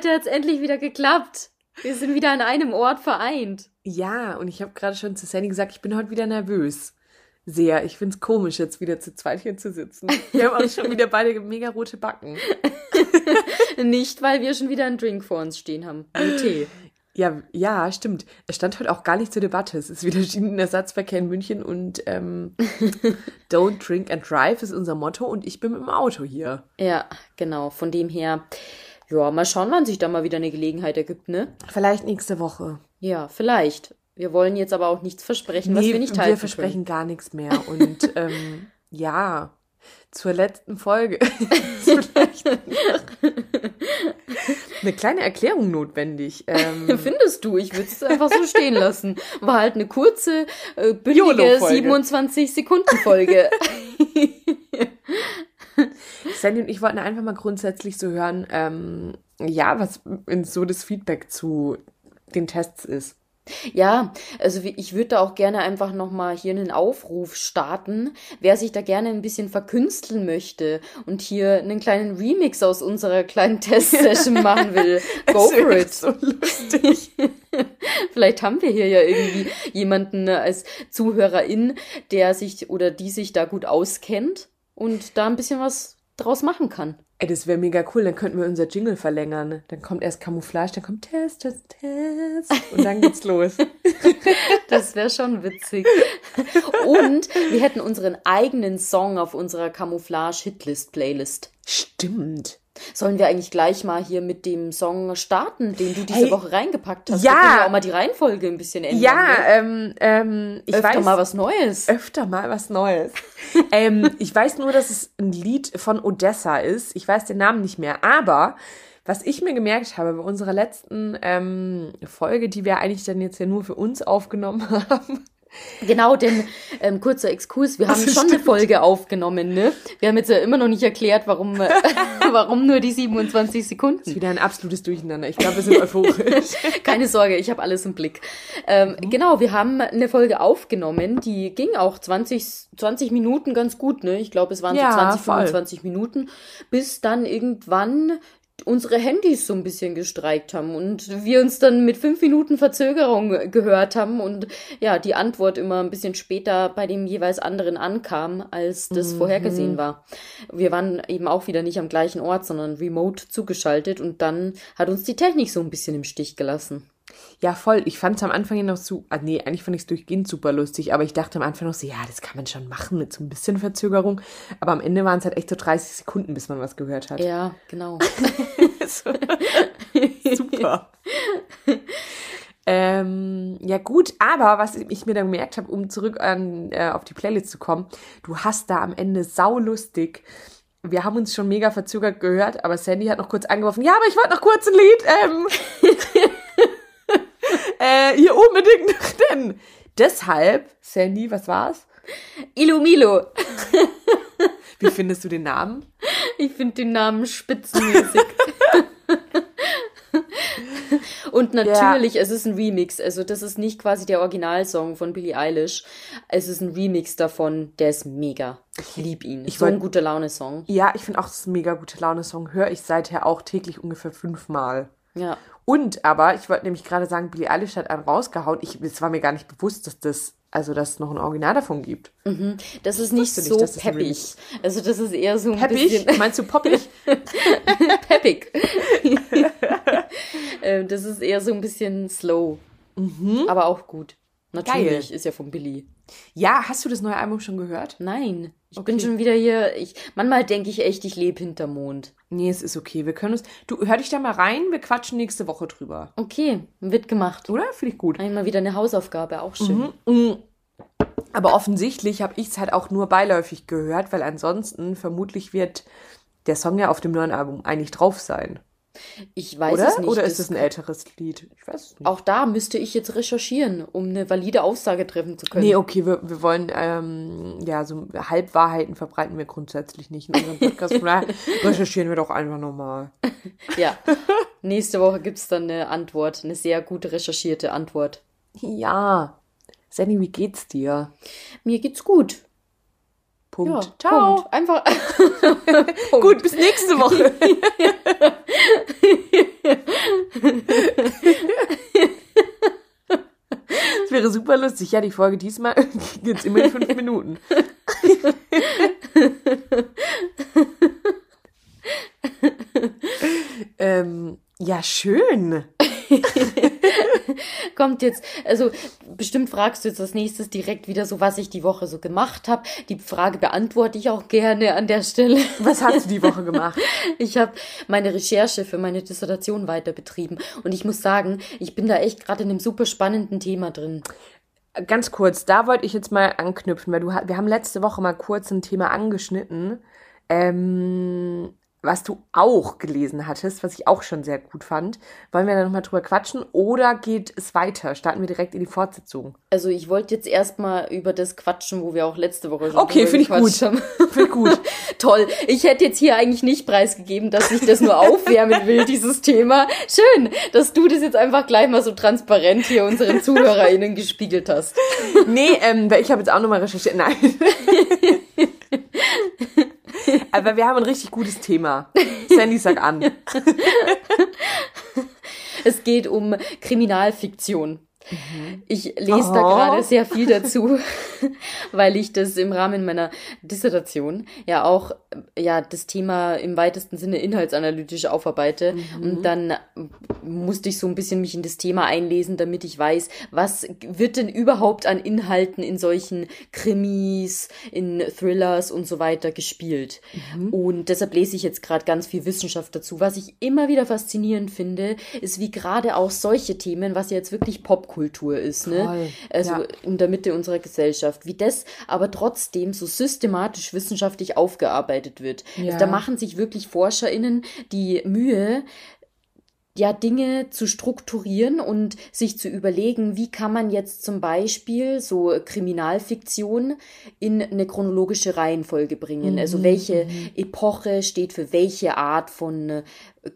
heute hat es endlich wieder geklappt. Wir sind wieder an einem Ort vereint. Ja, und ich habe gerade schon zu Sandy gesagt, ich bin heute wieder nervös. Sehr. Ich finde es komisch, jetzt wieder zu zweit hier zu sitzen. Wir haben auch schon wieder beide mega rote Backen. Nicht, weil wir schon wieder einen Drink vor uns stehen haben. Einen Tee. Ja, ja, stimmt. Es stand heute auch gar nicht zur Debatte. Es ist wieder Schienenersatzverkehr in München und ähm, Don't drink and drive ist unser Motto und ich bin mit dem Auto hier. Ja, genau. Von dem her, ja, mal schauen, wann sich da mal wieder eine Gelegenheit ergibt, ne? Vielleicht nächste Woche. Ja, vielleicht. Wir wollen jetzt aber auch nichts versprechen, was Nee, wir nicht halten wir versprechen gar nichts mehr. Und ähm, ja, zur letzten Folge eine kleine Erklärung notwendig. Ähm, können. Findest du? Ich würde es einfach so stehen lassen. War halt eine kurze, äh, bündige YOLO-Folge. 27-Sekunden-Folge. Sandy und ich wollten einfach mal grundsätzlich so hören, ähm, ja, was in so das Feedback zu den Tests ist. Ja, also ich würde da auch gerne einfach nochmal hier einen Aufruf starten, wer sich da gerne ein bisschen verkünsteln möchte und hier einen kleinen Remix aus unserer kleinen Testsession machen will. Go for it. So lustig. Vielleicht haben wir hier ja irgendwie jemanden als Zuhörerin, der sich oder die sich da gut auskennt und da ein bisschen was draus machen kann. Ey, das wäre mega cool. Dann könnten wir unser Jingle verlängern. Dann kommt erst Camouflage, dann kommt Test, Test, Test. Und dann geht's los. Das wäre schon witzig. Und wir hätten unseren eigenen Song auf unserer Camouflage-Hitlist-Playlist. Stimmt. Sollen wir eigentlich gleich mal hier mit dem Song starten, den du diese Hey, Woche reingepackt hast? ja. Wir können ja auch mal die Reihenfolge ein bisschen ändern. Ja, ne? ähm, ähm, ich Öfter weiß. mal was Neues. öfter mal was Neues. ähm, ich weiß nur, dass es ein Lied von Odessa ist. Ich weiß den Namen nicht mehr. Aber was ich mir gemerkt habe bei unserer letzten ähm, Folge, die wir eigentlich dann jetzt ja nur für uns aufgenommen haben. Genau, denn ähm, kurzer Exkurs, wir haben Das schon eine stimmt. Folge aufgenommen, ne? Wir haben jetzt ja immer noch nicht erklärt, warum, äh, warum nur die 27 Sekunden. Wieder ein absolutes Durcheinander. Ich glaube, wir sind euphorisch. Keine Sorge, ich habe alles im Blick. Ähm, Genau, wir haben eine Folge aufgenommen, die ging auch 20, 20 Minuten ganz gut, ne? Ich glaube, es waren Ja, so 20, voll. 25 Minuten, bis dann irgendwann unsere Handys so ein bisschen gestreikt haben und wir uns dann mit fünf Minuten Verzögerung gehört haben und ja, die Antwort immer ein bisschen später bei dem jeweils anderen ankam, als das vorhergesehen war. Wir waren eben auch wieder nicht am gleichen Ort, sondern remote zugeschaltet und dann hat uns die Technik so ein bisschen im Stich gelassen. Ja, voll. Ich fand es am Anfang ja noch so, ah, nee, eigentlich fand ich es durchgehend super lustig, aber ich dachte am Anfang noch so, ja, das kann man schon machen mit so ein bisschen Verzögerung. Aber am Ende waren es halt echt so 30 Sekunden, bis man was gehört hat. Ja, genau. Super. ähm, ja gut, aber was ich mir dann gemerkt habe, um zurück an, äh, auf die Playlist zu kommen, du hast da am Ende saulustig. Wir haben uns schon mega verzögert gehört, aber Sandy hat noch kurz angeworfen, ja, aber ich wollte noch kurz ein Lied, ähm, äh, hier unbedingt noch denn. Deshalb, Sandy, was war's? Ilumilo. Wie findest du den Namen? Ich finde den Namen spitzenmäßig. Und natürlich, es ist ein Remix. Also, das ist nicht quasi der Originalsong von Billie Eilish. Es ist ein Remix davon. Der ist mega. Ich lieb ihn. Ich so ein wollt- guter Laune-Song. Ja, ich finde auch, das ist ein mega gute Laune-Song. Höre ich seither auch täglich ungefähr fünfmal. Ja. Und aber, ich wollte nämlich gerade sagen, Billie Eilish hat einen rausgehauen. Ich, es war mir gar nicht bewusst, dass das, also dass es noch ein Original davon gibt. Das ist nicht nicht, so ein peppig. Also, das ist eher so ein Peppig? bisschen Meinst du poppig? peppig. Ähm, das ist eher so ein bisschen slow. Aber auch gut. Natürlich, Geil. ist ja von Billy. ja, hast du das neue Album schon gehört? Nein, ich Okay. bin schon wieder hier. Ich, manchmal denke ich echt, ich lebe hinterm Mond. Nee, es ist okay. Wir können uns. Du hör dich da mal rein, wir quatschen nächste Woche drüber. Okay, wird gemacht. Oder? Finde ich gut. Einmal wieder eine Hausaufgabe, auch schön. Mm. Aber offensichtlich habe ich es halt auch nur beiläufig gehört, weil ansonsten vermutlich wird der Song ja auf dem neuen Album eigentlich drauf sein. Ich weiß Oder? es nicht. Oder ist es ein älteres Lied? Ich weiß es nicht. Auch da müsste ich jetzt recherchieren, um eine valide Aussage treffen zu können. Nee, okay, wir, wir wollen, ähm, ja, so Halbwahrheiten verbreiten wir grundsätzlich nicht in unserem Podcast. Von daher recherchieren wir doch einfach nochmal. Ja. Nächste Woche gibt's dann eine Antwort, eine sehr gut recherchierte Antwort. Ja. Sandy, wie geht's dir? Mir geht's gut. Punkt. Ja, Ciao. Punkt. Einfach. Gut, bis nächste Woche. Das wäre super lustig. Ja, die Folge diesmal geht jetzt immer in fünf Minuten. ähm, ja, schön. Kommt jetzt, also bestimmt fragst du jetzt als nächstes direkt wieder so, was ich die Woche so gemacht habe. Die Frage beantworte ich auch gerne an der Stelle. Was hast du die Woche gemacht? Ich habe meine Recherche für meine Dissertation weiter betrieben und ich muss sagen, ich bin da echt gerade in einem super spannenden Thema drin. Ganz kurz, da wollte ich jetzt mal anknüpfen, weil du, wir haben letzte Woche mal kurz ein Thema angeschnitten. Ähm, was du auch gelesen hattest, was ich auch schon sehr gut fand. Wollen wir da nochmal drüber quatschen oder geht es weiter? Starten wir direkt in die Fortsetzung? Also ich wollte jetzt erstmal über das quatschen, wo wir auch letzte Woche schon Okay, finde ich gut. haben. Finde ich gut. Toll. Ich hätte jetzt hier eigentlich nicht preisgegeben, dass ich das nur aufwärmen will, dieses Thema. Schön, dass du das jetzt einfach gleich mal so transparent hier unseren ZuhörerInnen gespiegelt hast. Nee, ähm, ich habe jetzt auch nochmal recherchiert. Nein. Aber wir haben ein richtig gutes Thema. Sandy, sag an. Es geht um Kriminalfiktion. Ich lese da Oh. gerade sehr viel dazu, weil ich das im Rahmen meiner Dissertation ja auch ja das Thema im weitesten Sinne inhaltsanalytisch aufarbeite und dann musste ich so ein bisschen mich in das Thema einlesen, damit ich weiß, was wird denn überhaupt an Inhalten in solchen Krimis, in Thrillers und so weiter gespielt. Und deshalb lese ich jetzt gerade ganz viel Wissenschaft dazu. Was ich immer wieder faszinierend finde, ist, wie gerade auch solche Themen, was ja jetzt wirklich Popkultur ist, ne? Voll, Also ja. in der Mitte unserer Gesellschaft, wie das aber trotzdem so systematisch wissenschaftlich aufgearbeitet wird. Ja. Also da machen sich wirklich ForscherInnen die Mühe, ja, Dinge zu strukturieren und sich zu überlegen, wie kann man jetzt zum Beispiel so Kriminalfiktion in eine chronologische Reihenfolge bringen. Also welche Epoche steht für welche Art von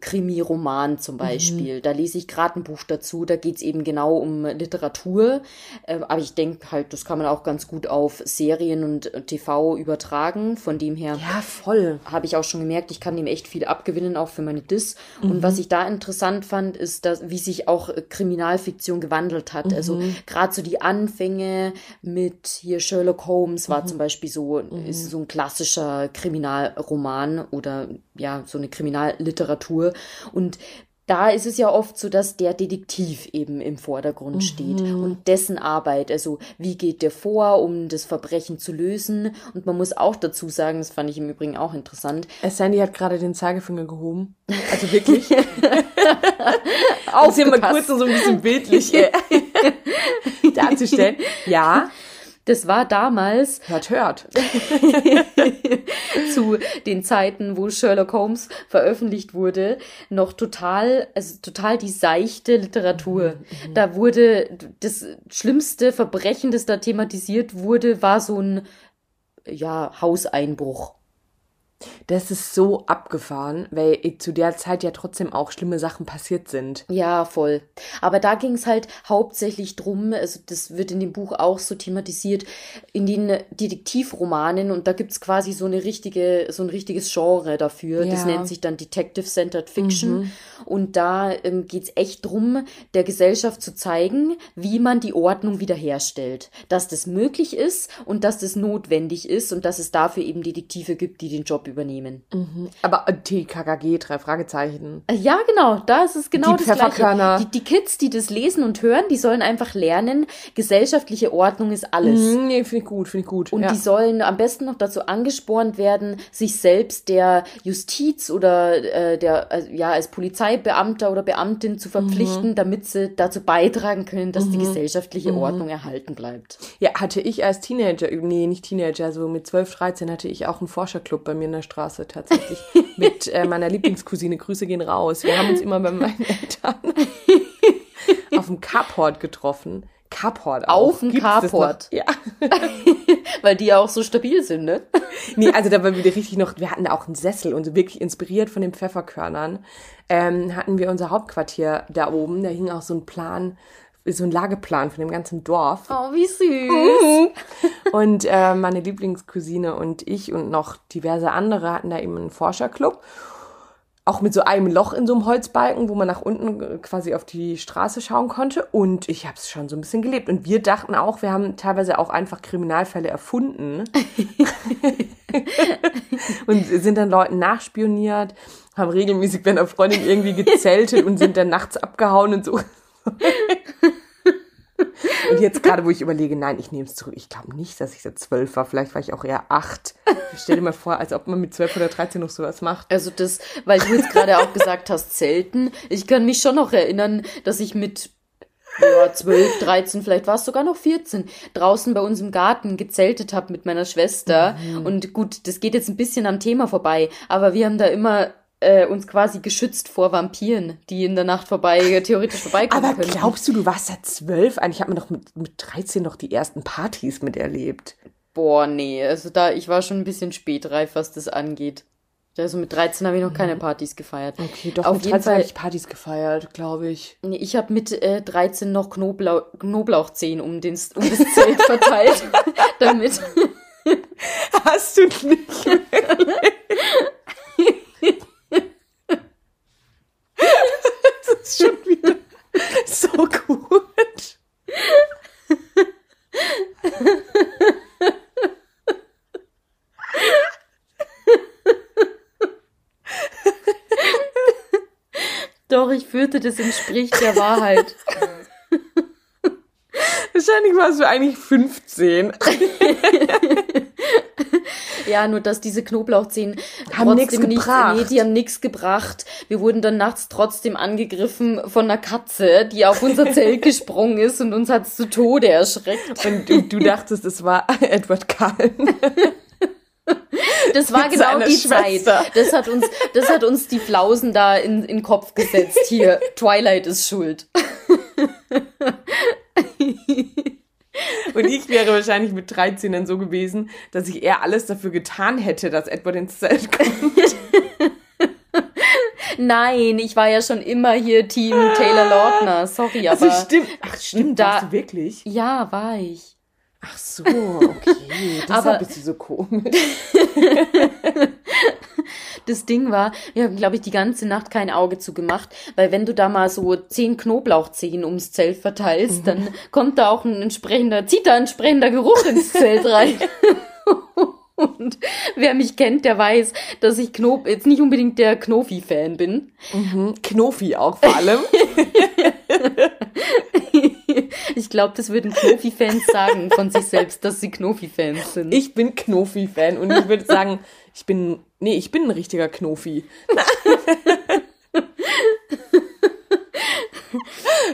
Krimi-Roman zum Beispiel. Da lese ich gerade ein Buch dazu, da geht's eben genau um Literatur. Äh, aber ich denke halt, das kann man auch ganz gut auf Serien und äh, TV übertragen. Von dem her Ja, voll. habe ich auch schon gemerkt, ich kann dem echt viel abgewinnen, auch für meine Dis. Und was ich da interessant fand, ist, dass, wie sich auch äh, Kriminalfiktion gewandelt hat. Also gerade so die Anfänge mit hier Sherlock Holmes war zum Beispiel so, ist so ein klassischer Kriminalroman oder ja, so eine Kriminalliteratur. Und da ist es ja oft so, dass der Detektiv eben im Vordergrund steht und dessen Arbeit, also wie geht der vor, um das Verbrechen zu lösen. Und man muss auch dazu sagen, das fand ich im Übrigen auch interessant, Äh, Sandy hat gerade den Zeigefinger gehoben. Also wirklich. Auch sie mal kurz so ein bisschen bildlich darzustellen. Ja, das war damals hört, hört. zu den Zeiten, wo Sherlock Holmes veröffentlicht wurde, noch total, also total die seichte Literatur. Da wurde das schlimmste Verbrechen, das da thematisiert wurde, war so ein ja, Hauseinbruch. Das ist so abgefahren, weil zu der Zeit ja trotzdem auch schlimme Sachen passiert sind. Ja, voll. Aber da ging es halt hauptsächlich drum, also das wird in dem Buch auch so thematisiert, in den Detektivromanen und da gibt's quasi so eine richtige, so ein richtiges Genre dafür. Das Ja. nennt sich dann Detective-Centered Fiction. Und da ähm, geht's echt drum, der Gesellschaft zu zeigen, wie man die Ordnung wiederherstellt. Dass das möglich ist und dass das notwendig ist und dass es dafür eben Detektive gibt, die den Job übernehmen. Aber äh, TKKG, drei Fragezeichen. Äh, Ja, genau, da ist es genau Die das. Gleiche. Die, die Kids, die das lesen und hören, die sollen einfach lernen, gesellschaftliche Ordnung ist alles. Hm, Nee, finde ich gut, finde ich gut. Und ja. die sollen am besten noch dazu angespornt werden, sich selbst der Justiz oder äh, der, also, ja, als Polizeibeamter oder Beamtin zu verpflichten, Mhm. damit sie dazu beitragen können, dass die gesellschaftliche Ordnung erhalten bleibt. Ja, hatte ich als Teenager, nee, nicht Teenager, so mit 12, 13 hatte ich auch einen Forscherclub bei mir in der Straße tatsächlich mit äh, meiner Lieblingscousine. Grüße gehen raus. Wir haben uns immer bei meinen Eltern auf dem Carport getroffen. Carport auch. Auf dem Gibt's? Carport? Ja. Weil die ja auch so stabil sind, ne? Nee, also da war wieder richtig noch, wir hatten da auch einen Sessel und so wirklich inspiriert von den Pfefferkörnern, ähm, hatten wir unser Hauptquartier da oben, da hing auch so ein Plan so ein Lageplan von dem ganzen Dorf. Oh, wie süß. Und äh, meine Lieblingscousine und ich und noch diverse andere hatten da eben einen Forscherclub. Auch mit so einem Loch in so einem Holzbalken, wo man nach unten äh, quasi auf die Straße schauen konnte. Und ich habe es schon so ein bisschen gelebt. Und wir dachten auch, wir haben teilweise auch einfach Kriminalfälle erfunden. und sind dann Leuten nachspioniert, haben regelmäßig bei einer Freundin irgendwie gezeltet und sind dann nachts abgehauen und so. Und jetzt gerade, wo ich überlege, nein, ich nehme es zurück. Ich glaube nicht, dass ich da zwölf war. Vielleicht war ich auch eher acht. Ich stell dir mal vor, als ob man mit zwölf oder dreizehn noch sowas macht. Also das, weil du jetzt gerade auch gesagt hast, Zelten. Ich kann mich schon noch erinnern, dass ich mit ja, 12, 13, vielleicht war es sogar noch 14, draußen bei uns im Garten gezeltet habe mit meiner Schwester. Mhm. Und gut, das geht jetzt ein bisschen am Thema vorbei, aber wir haben da immer äh, uns quasi geschützt vor Vampiren, die in der Nacht vorbei, theoretisch vorbeikommen Aber können. glaubst du, du warst ja zwölf? Eigentlich hat man doch mit, mit 13 noch die ersten Partys miterlebt. Boah, nee, also da, ich war schon ein bisschen spätreif, was das angeht. Also mit 13 habe ich noch keine Partys gefeiert. Okay, doch, Auf mit 13 habe ich Partys gefeiert, glaube ich. Nee, ich habe mit äh, 13 noch Knoblauch, Knoblauchzehen um, den, um das Zelt verteilt, damit... Hast du nicht das ist schon wieder so gut. Fürchte, das entspricht der Wahrheit. Wahrscheinlich warst du eigentlich 15. ja, nur dass diese Knoblauchzehen haben nichts gebracht. Nee, die haben nichts gebracht. Wir wurden dann nachts trotzdem angegriffen von einer Katze, die auf unser Zelt gesprungen ist und uns hat's zu Tode erschreckt. Und du, du dachtest, es war Edward Cullen. Das war genau die Schwester. Zeit. Das hat uns, das hat uns die Flausen da in, in den Kopf gesetzt. Hier, Twilight ist schuld. Und ich wäre wahrscheinlich mit 13 dann so gewesen, dass ich eher alles dafür getan hätte, dass Edward ins Zelt kommt. Nein, ich war ja schon immer hier Team Taylor Lautner. Sorry, aber. Also stimmt. Ach, stimmt. Da, warst du wirklich? Ja, war ich. Ach so, okay. Deshalb aber, bist du so komisch. das Ding war, wir haben, glaube ich, die ganze Nacht kein Auge zugemacht, weil wenn du da mal so zehn Knoblauchzehen ums Zelt verteilst, mhm. dann kommt da auch ein entsprechender, zieht da ein entsprechender Geruch ins Zelt rein. Und wer mich kennt, der weiß, dass ich Knob jetzt nicht unbedingt der Knofi-Fan bin. Mhm. Knofi auch vor allem. Ich glaube, das würden Knofi-Fans sagen von sich selbst, dass sie Knofi-Fans sind. Ich bin Knofi-Fan und ich würde sagen, ich bin, nee, ich bin ein richtiger Knofi.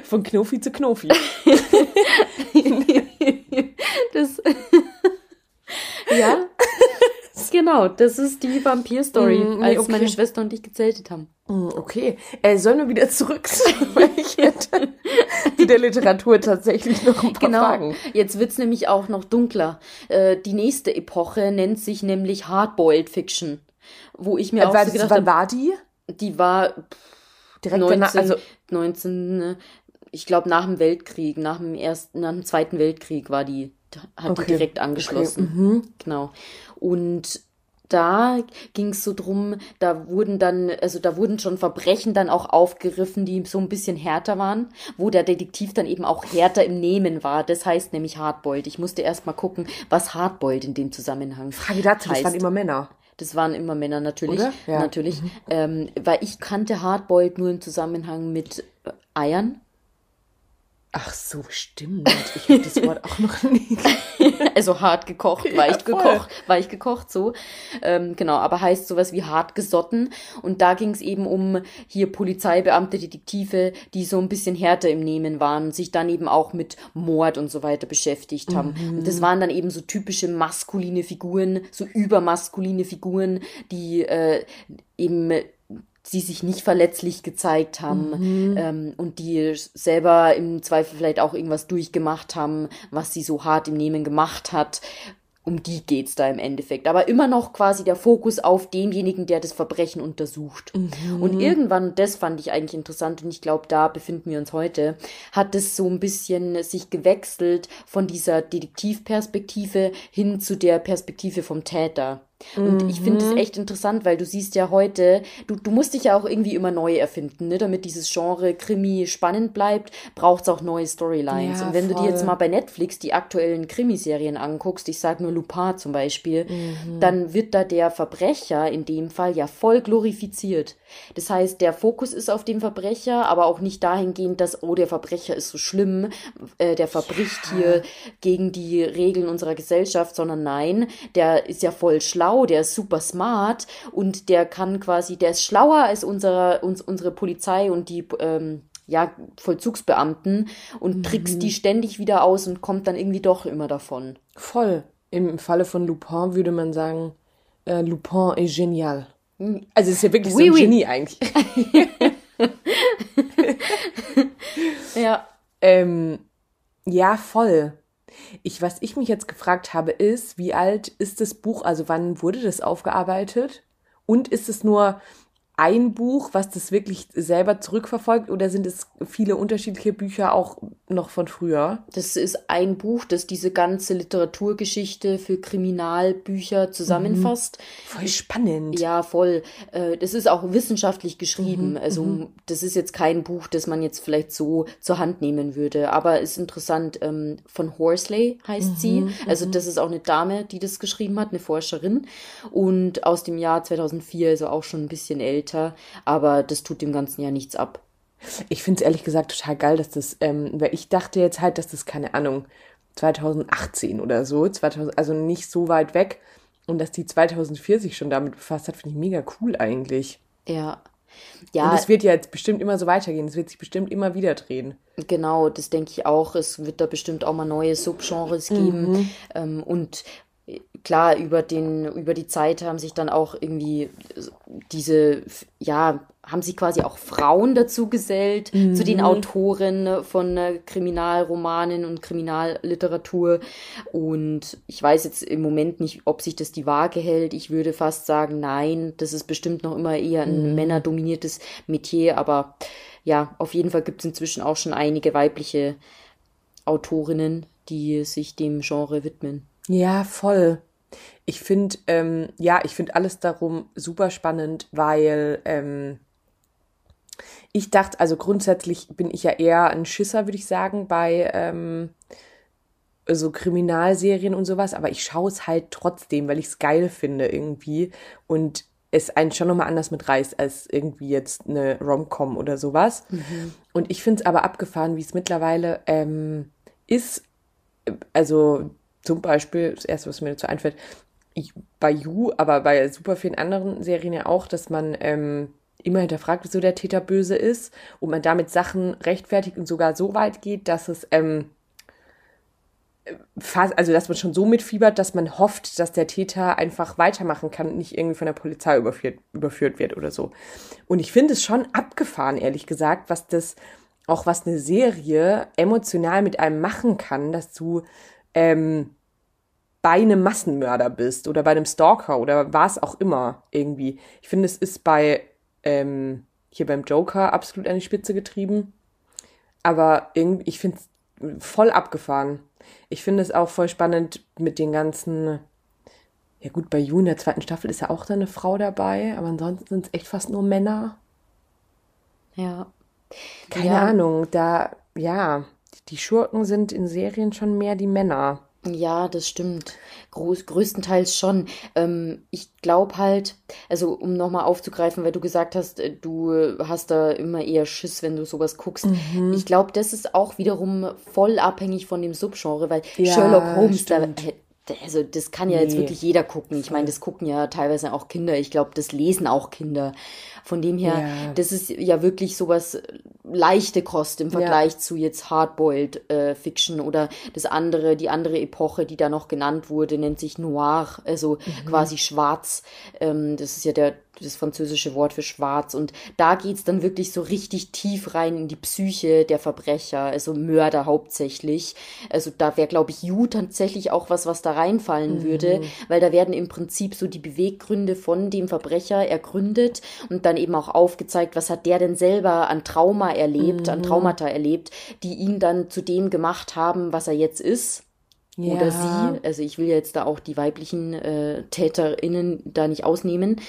Von Knofi zu Knofi. das, ja, genau, das ist die Vampir-Story, mm, nee, als okay. meine Schwester und ich gezeltet haben. Mm, okay, äh, sollen wir wieder zurück, weil ich hätte zu der Literatur tatsächlich noch ein paar genau. Fragen. Jetzt wird's nämlich auch noch dunkler. Äh, die nächste Epoche nennt sich nämlich Hardboiled Fiction, wo ich mir äh, auch so gedacht wann war die? Die war direkt 19, danach, also 19, ne, ich glaube nach dem Weltkrieg, nach dem ersten, nach dem Zweiten Weltkrieg war die hat okay. die direkt angeschlossen. Okay. Mhm. Genau. Und da ging es so drum, da wurden dann, also da wurden schon Verbrechen dann auch aufgegriffen, die so ein bisschen härter waren, wo der Detektiv dann eben auch härter im Nehmen war. Das heißt nämlich Hardboiled. Ich musste erst mal gucken, was Hardboiled in dem Zusammenhang Frage dazu, heißt. das waren immer Männer. Das waren immer Männer natürlich, ja. natürlich, mhm. ähm, weil ich kannte Hardboiled nur im Zusammenhang mit Eiern Ach so, stimmt. Ich habe das Wort auch noch nie. also hart gekocht, ja, weich voll. gekocht, weich gekocht, so. Ähm, genau, aber heißt sowas wie hart gesotten. Und da ging es eben um hier Polizeibeamte, Detektive, die so ein bisschen härter im Nehmen waren, sich dann eben auch mit Mord und so weiter beschäftigt haben. Mhm. Und das waren dann eben so typische maskuline Figuren, so übermaskuline Figuren, die äh, eben sie sich nicht verletzlich gezeigt haben mhm. ähm, und die selber im Zweifel vielleicht auch irgendwas durchgemacht haben, was sie so hart im Nehmen gemacht hat, um die geht's da im Endeffekt. Aber immer noch quasi der Fokus auf denjenigen, der das Verbrechen untersucht. Mhm. Und irgendwann, das fand ich eigentlich interessant und ich glaube, da befinden wir uns heute, hat es so ein bisschen sich gewechselt von dieser Detektivperspektive hin zu der Perspektive vom Täter. Und mhm. ich finde es echt interessant, weil du siehst ja heute, du, du musst dich ja auch irgendwie immer neu erfinden, ne? damit dieses Genre Krimi spannend bleibt, braucht es auch neue Storylines. Ja, und wenn voll. du dir jetzt mal bei Netflix die aktuellen Krimiserien anguckst, ich sag nur Lupin zum Beispiel, mhm. dann wird da der Verbrecher in dem Fall ja voll glorifiziert. Das heißt, der Fokus ist auf dem Verbrecher, aber auch nicht dahingehend, dass, oh, der Verbrecher ist so schlimm, äh, der verbricht ja. hier gegen die Regeln unserer Gesellschaft, sondern nein, der ist ja voll schlau schlau, der ist super smart und der kann quasi, der ist schlauer als unsere, uns, unsere Polizei und die ähm, ja, Vollzugsbeamten und mhm. trickst die ständig wieder aus und kommt dann irgendwie doch immer davon. Voll. Im Falle von Lupin würde man sagen, äh, Lupin est genial. Also ist ja wirklich oui, so ein oui. Genie eigentlich. ja. Ähm, ja, voll. Ich, was ich mich jetzt gefragt habe, ist, wie alt ist das Buch? Also wann wurde das aufgearbeitet? Und ist es nur ein Buch, was das wirklich selber zurückverfolgt oder sind es viele unterschiedliche Bücher auch noch von früher? Das ist ein Buch, das diese ganze Literaturgeschichte für Kriminalbücher zusammenfasst. Mhm. Voll spannend. Ja, voll. Äh, das ist auch wissenschaftlich geschrieben. Mhm. Also mhm. das ist jetzt kein Buch, das man jetzt vielleicht so zur Hand nehmen würde. Aber ist interessant. Ähm, von Horsley heißt sie. Mhm. Also mhm. das ist auch eine Dame, die das geschrieben hat, eine Forscherin. Und aus dem Jahr 2004, also auch schon ein bisschen älter. Aber das tut dem Ganzen ja nichts ab. Ich finde es ehrlich gesagt total geil, dass das, ähm, weil ich dachte jetzt halt, dass das, keine Ahnung, 2018 oder so, 2000, also nicht so weit weg. Und dass die 2040 schon damit befasst hat, finde ich mega cool eigentlich. Ja. Ja. Und es wird ja jetzt bestimmt immer so weitergehen. Es wird sich bestimmt immer wieder drehen. Genau, das denke ich auch. Es wird da bestimmt auch mal neue Subgenres geben. Mhm. Ähm, und klar, über den, über die Zeit haben sich dann auch irgendwie diese, ja, haben sich quasi auch Frauen dazu gesellt, mhm. zu den mhm. Autoren von äh, Kriminalromanen und Kriminalliteratur. Und ich weiß jetzt im Moment nicht, ob sich das die Waage hält. Ich würde fast sagen, nein, das ist bestimmt noch immer eher ein mhm. männerdominiertes Metier, aber ja, auf jeden Fall gibt es inzwischen auch schon einige weibliche Autorinnen, die sich dem Genre widmen. Ja, voll. Ich finde, ähm, ja, ich finde alles darum super spannend, weil ähm, ich dachte, also grundsätzlich bin ich ja eher ein Schisser, würde ich sagen, bei ähm, so Kriminalserien und sowas, aber ich schaue es halt trotzdem, weil ich es geil finde irgendwie und es einen schon nochmal anders mitreißt als irgendwie jetzt eine Rom-Com oder sowas. Mhm. Und ich finde es aber abgefahren, wie es mittlerweile ähm, ist. Also zum Beispiel, das erste, was mir dazu einfällt, bei You, aber bei super vielen anderen Serien ja auch, dass man ähm, immer hinterfragt, wieso der Täter böse ist und man damit Sachen rechtfertigt und sogar so weit geht, dass es ähm, fast, also dass man schon so mitfiebert, dass man hofft, dass der Täter einfach weitermachen kann und nicht irgendwie von der Polizei überführt, überführt wird oder so. Und ich finde es schon abgefahren, ehrlich gesagt, was das, auch was eine Serie emotional mit einem machen kann, dass du ähm, bei einem Massenmörder bist oder bei einem Stalker oder was auch immer irgendwie. Ich finde, es ist bei ähm, hier beim Joker absolut an die Spitze getrieben. Aber irgendwie, ich finde es voll abgefahren. Ich finde es auch voll spannend mit den ganzen. Ja, gut, bei You in der zweiten Staffel ist ja auch da eine Frau dabei, aber ansonsten sind es echt fast nur Männer. Ja. Keine ja. Ahnung, da, ja, die Schurken sind in Serien schon mehr die Männer. Ja, das stimmt. Groß, größtenteils schon. Ähm, ich glaube halt, also um nochmal aufzugreifen, weil du gesagt hast, äh, du hast da immer eher Schiss, wenn du sowas guckst. Mhm. Ich glaube, das ist auch wiederum voll abhängig von dem Subgenre, weil ja, Sherlock Holmes, da, also das kann ja nee. jetzt wirklich jeder gucken. Ich meine, das gucken ja teilweise auch Kinder. Ich glaube, das lesen auch Kinder. Von dem her, ja. das ist ja wirklich sowas leichte Kost im Vergleich ja. zu jetzt Hardboiled äh, Fiction oder das andere, die andere Epoche, die da noch genannt wurde, nennt sich Noir, also mhm. quasi schwarz. Ähm, das ist ja der das französische Wort für schwarz. Und da geht's dann wirklich so richtig tief rein in die Psyche der Verbrecher, also Mörder hauptsächlich. Also da wäre, glaube ich, You tatsächlich auch was, was da reinfallen mhm. würde, weil da werden im Prinzip so die Beweggründe von dem Verbrecher ergründet und dann eben auch aufgezeigt, was hat der denn selber an Trauma erlebt, mhm. an Traumata erlebt, die ihn dann zu dem gemacht haben, was er jetzt ist. Ja. Oder sie, also ich will jetzt da auch die weiblichen äh, TäterInnen da nicht ausnehmen.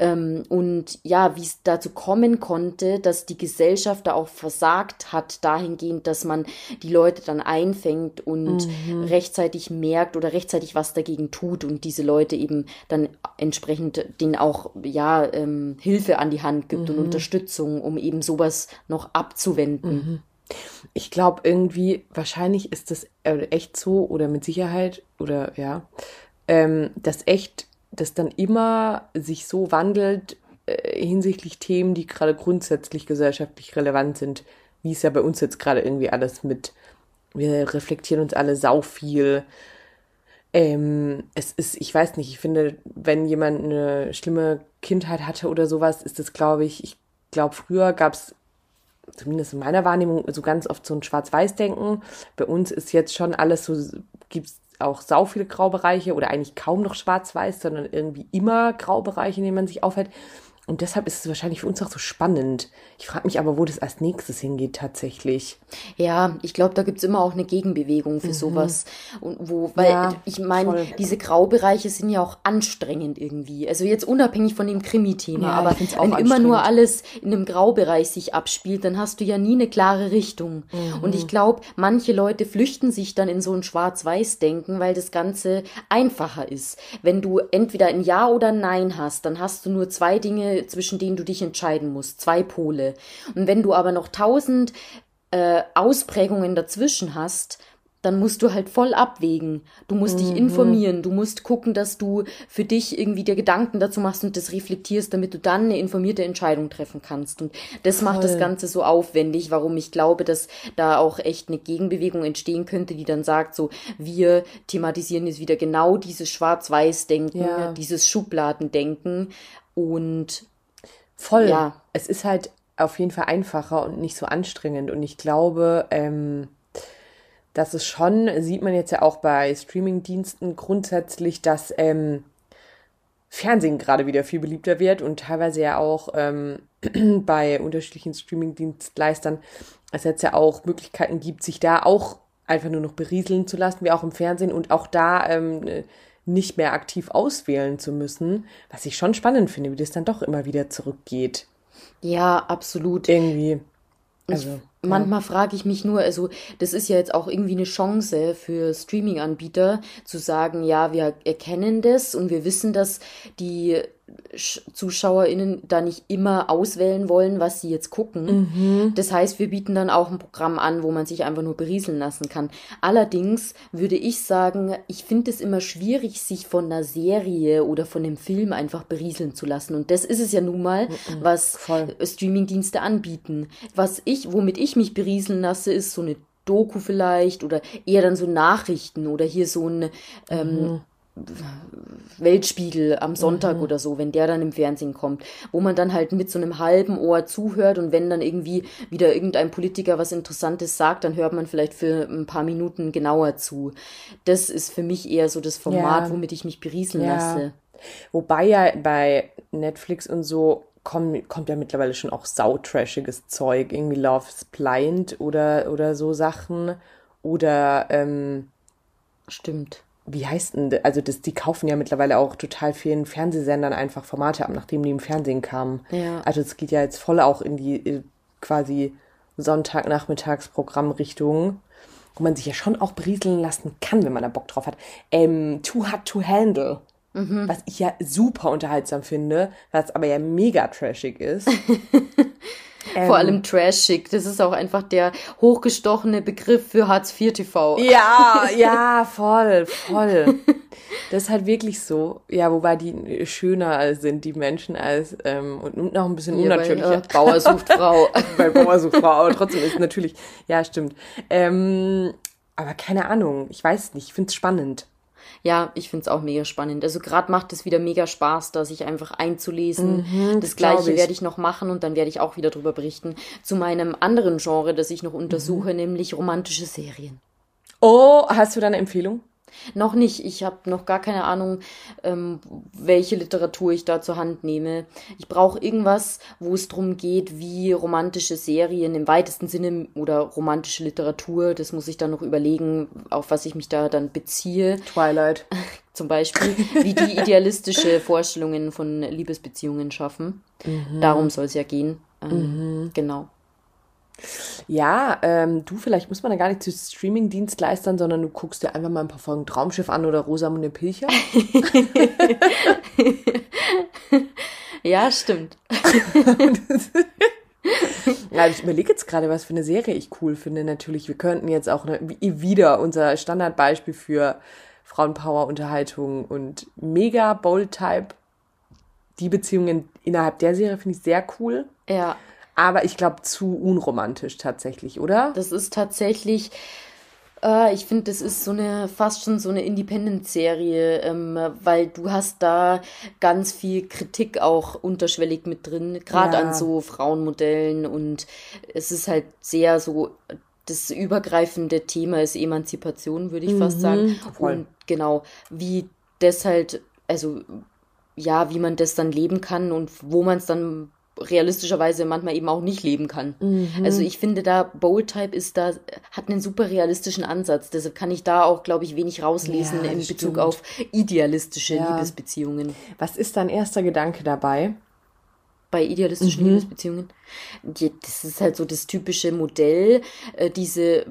Ähm, und ja, wie es dazu kommen konnte, dass die Gesellschaft da auch versagt hat, dahingehend, dass man die Leute dann einfängt und mhm. rechtzeitig merkt oder rechtzeitig was dagegen tut und diese Leute eben dann entsprechend denen auch ja ähm, Hilfe an die Hand gibt mhm. und Unterstützung, um eben sowas noch abzuwenden. Mhm. Ich glaube irgendwie, wahrscheinlich ist das äh, echt so oder mit Sicherheit oder ja, ähm, dass echt das dann immer sich so wandelt äh, hinsichtlich Themen, die gerade grundsätzlich gesellschaftlich relevant sind, wie es ja bei uns jetzt gerade irgendwie alles mit, wir reflektieren uns alle sau viel. Ähm, es ist, ich weiß nicht, ich finde, wenn jemand eine schlimme Kindheit hatte oder sowas, ist das, glaube ich, ich glaube, früher gab es zumindest in meiner Wahrnehmung, so ganz oft so ein Schwarz-Weiß-Denken. Bei uns ist jetzt schon alles so, gibt es auch sau viele Graubereiche oder eigentlich kaum noch Schwarz-Weiß, sondern irgendwie immer Graubereiche, in denen man sich aufhält. Und deshalb ist es wahrscheinlich für uns auch so spannend. Ich frage mich aber, wo das als nächstes hingeht tatsächlich. Ja, ich glaube, da gibt's immer auch eine Gegenbewegung für mhm. sowas. Und wo, weil ja, ich meine, diese Graubereiche sind ja auch anstrengend irgendwie. Also jetzt unabhängig von dem Krimi-Thema, ja, aber wenn immer nur alles in einem Graubereich sich abspielt, dann hast du ja nie eine klare Richtung. Mhm. Und ich glaube, manche Leute flüchten sich dann in so ein Schwarz-Weiß-Denken, weil das Ganze einfacher ist. Wenn du entweder ein Ja oder ein Nein hast, dann hast du nur zwei Dinge zwischen denen du dich entscheiden musst. Zwei Pole. Und wenn du aber noch tausend äh, Ausprägungen dazwischen hast, dann musst du halt voll abwägen. Du musst mhm. dich informieren, du musst gucken, dass du für dich irgendwie dir Gedanken dazu machst und das reflektierst, damit du dann eine informierte Entscheidung treffen kannst. Und das voll. macht das Ganze so aufwendig, warum ich glaube, dass da auch echt eine Gegenbewegung entstehen könnte, die dann sagt, so, wir thematisieren jetzt wieder genau dieses Schwarz-Weiß-Denken, ja. dieses Schubladendenken und voll. Ja. Es ist halt auf jeden Fall einfacher und nicht so anstrengend. Und ich glaube, ähm, dass es schon, sieht man jetzt ja auch bei Streamingdiensten grundsätzlich, dass ähm, Fernsehen gerade wieder viel beliebter wird und teilweise ja auch ähm, bei unterschiedlichen Streamingdienstleistern es jetzt ja auch Möglichkeiten gibt, sich da auch einfach nur noch berieseln zu lassen, wie auch im Fernsehen und auch da ähm, nicht mehr aktiv auswählen zu müssen, was ich schon spannend finde, wie das dann doch immer wieder zurückgeht. Ja, absolut. Irgendwie. Also, ich, manchmal ja. frage ich mich nur, also das ist ja jetzt auch irgendwie eine Chance für Streaming-Anbieter zu sagen, ja, wir erkennen das und wir wissen, dass die ZuschauerInnen da nicht immer auswählen wollen, was sie jetzt gucken. Mhm. Das heißt, wir bieten dann auch ein Programm an, wo man sich einfach nur berieseln lassen kann. Allerdings würde ich sagen, ich finde es immer schwierig, sich von einer Serie oder von einem Film einfach berieseln zu lassen. Und das ist es ja nun mal, mhm. was Voll. Streamingdienste anbieten. Was ich, womit ich mich berieseln lasse, ist so eine Doku vielleicht oder eher dann so Nachrichten oder hier so ein ähm, mhm Weltspiegel am Sonntag mhm. oder so, wenn der dann im Fernsehen kommt, wo man dann halt mit so einem halben Ohr zuhört und wenn dann irgendwie wieder irgendein Politiker was Interessantes sagt, dann hört man vielleicht für ein paar Minuten genauer zu. Das ist für mich eher so das Format, ja. womit ich mich berieseln ja. lasse. Wobei ja bei Netflix und so kommt, kommt ja mittlerweile schon auch sautrashiges Zeug, irgendwie Love's Blind oder, oder so Sachen oder ähm, Stimmt wie heißt denn, also das, die kaufen ja mittlerweile auch total vielen Fernsehsendern einfach Formate ab, nachdem die im Fernsehen kamen. Ja. Also es geht ja jetzt voll auch in die äh, quasi Sonntagnachmittagsprogrammrichtung, wo man sich ja schon auch berieseln lassen kann, wenn man da Bock drauf hat. Ähm, Too Hot to Handle. Mhm. Was ich ja super unterhaltsam finde, was aber ja mega trashig ist. Ähm, Vor allem trashig. Das ist auch einfach der hochgestochene Begriff für Hartz IV TV. Ja, ja, voll, voll. Das ist halt wirklich so. Ja, wobei die schöner sind, die Menschen, als ähm, und noch ein bisschen unnatürlicher. Weil, äh, Bauer sucht Frau. Bei Bauer sucht Frau, aber trotzdem ist natürlich, ja, stimmt. Ähm, aber keine Ahnung, ich weiß nicht, ich finde es spannend. Ja, ich find's auch mega spannend. Also gerade macht es wieder mega Spaß, da sich einfach einzulesen. Mhm, das gleiche ich. werde ich noch machen und dann werde ich auch wieder drüber berichten. Zu meinem anderen Genre, das ich noch untersuche, mhm. nämlich romantische Serien. Oh, hast du da eine Empfehlung? Noch nicht. Ich habe noch gar keine Ahnung, ähm, welche Literatur ich da zur Hand nehme. Ich brauche irgendwas, wo es darum geht, wie romantische Serien im weitesten Sinne oder romantische Literatur, das muss ich dann noch überlegen, auf was ich mich da dann beziehe. Twilight. Zum Beispiel, wie die idealistische Vorstellungen von Liebesbeziehungen schaffen. Mhm. Darum soll es ja gehen. Ähm, mhm. Genau. Ja, ähm, du, vielleicht muss man da gar nicht zu Streaming-Dienstleistern, sondern du guckst dir einfach mal ein paar Folgen Traumschiff an oder Rosamunde Pilcher. ja, stimmt. ja, ich überlege jetzt gerade, was für eine Serie ich cool finde. Natürlich, wir könnten jetzt auch eine, wieder unser Standardbeispiel für Frauenpower-Unterhaltung und mega Bold-Type. Die Beziehungen innerhalb der Serie finde ich sehr cool. Ja. Aber ich glaube, zu unromantisch tatsächlich, oder? Das ist tatsächlich. Äh, ich finde, das ist so eine fast schon so eine Independent-Serie, ähm, weil du hast da ganz viel Kritik auch unterschwellig mit drin, gerade ja. an so Frauenmodellen und es ist halt sehr so das übergreifende Thema ist Emanzipation, würde ich mhm, fast sagen. Voll. Und genau, wie das halt, also ja, wie man das dann leben kann und wo man es dann realistischerweise manchmal eben auch nicht leben kann. Mhm. Also ich finde da Bold Type ist da hat einen super realistischen Ansatz. Deshalb kann ich da auch glaube ich wenig rauslesen ja, in Bezug stimmt. auf idealistische ja. Liebesbeziehungen. Was ist dein erster Gedanke dabei? bei idealistischen mhm. Liebesbeziehungen. Das ist halt so das typische Modell. Äh, diese,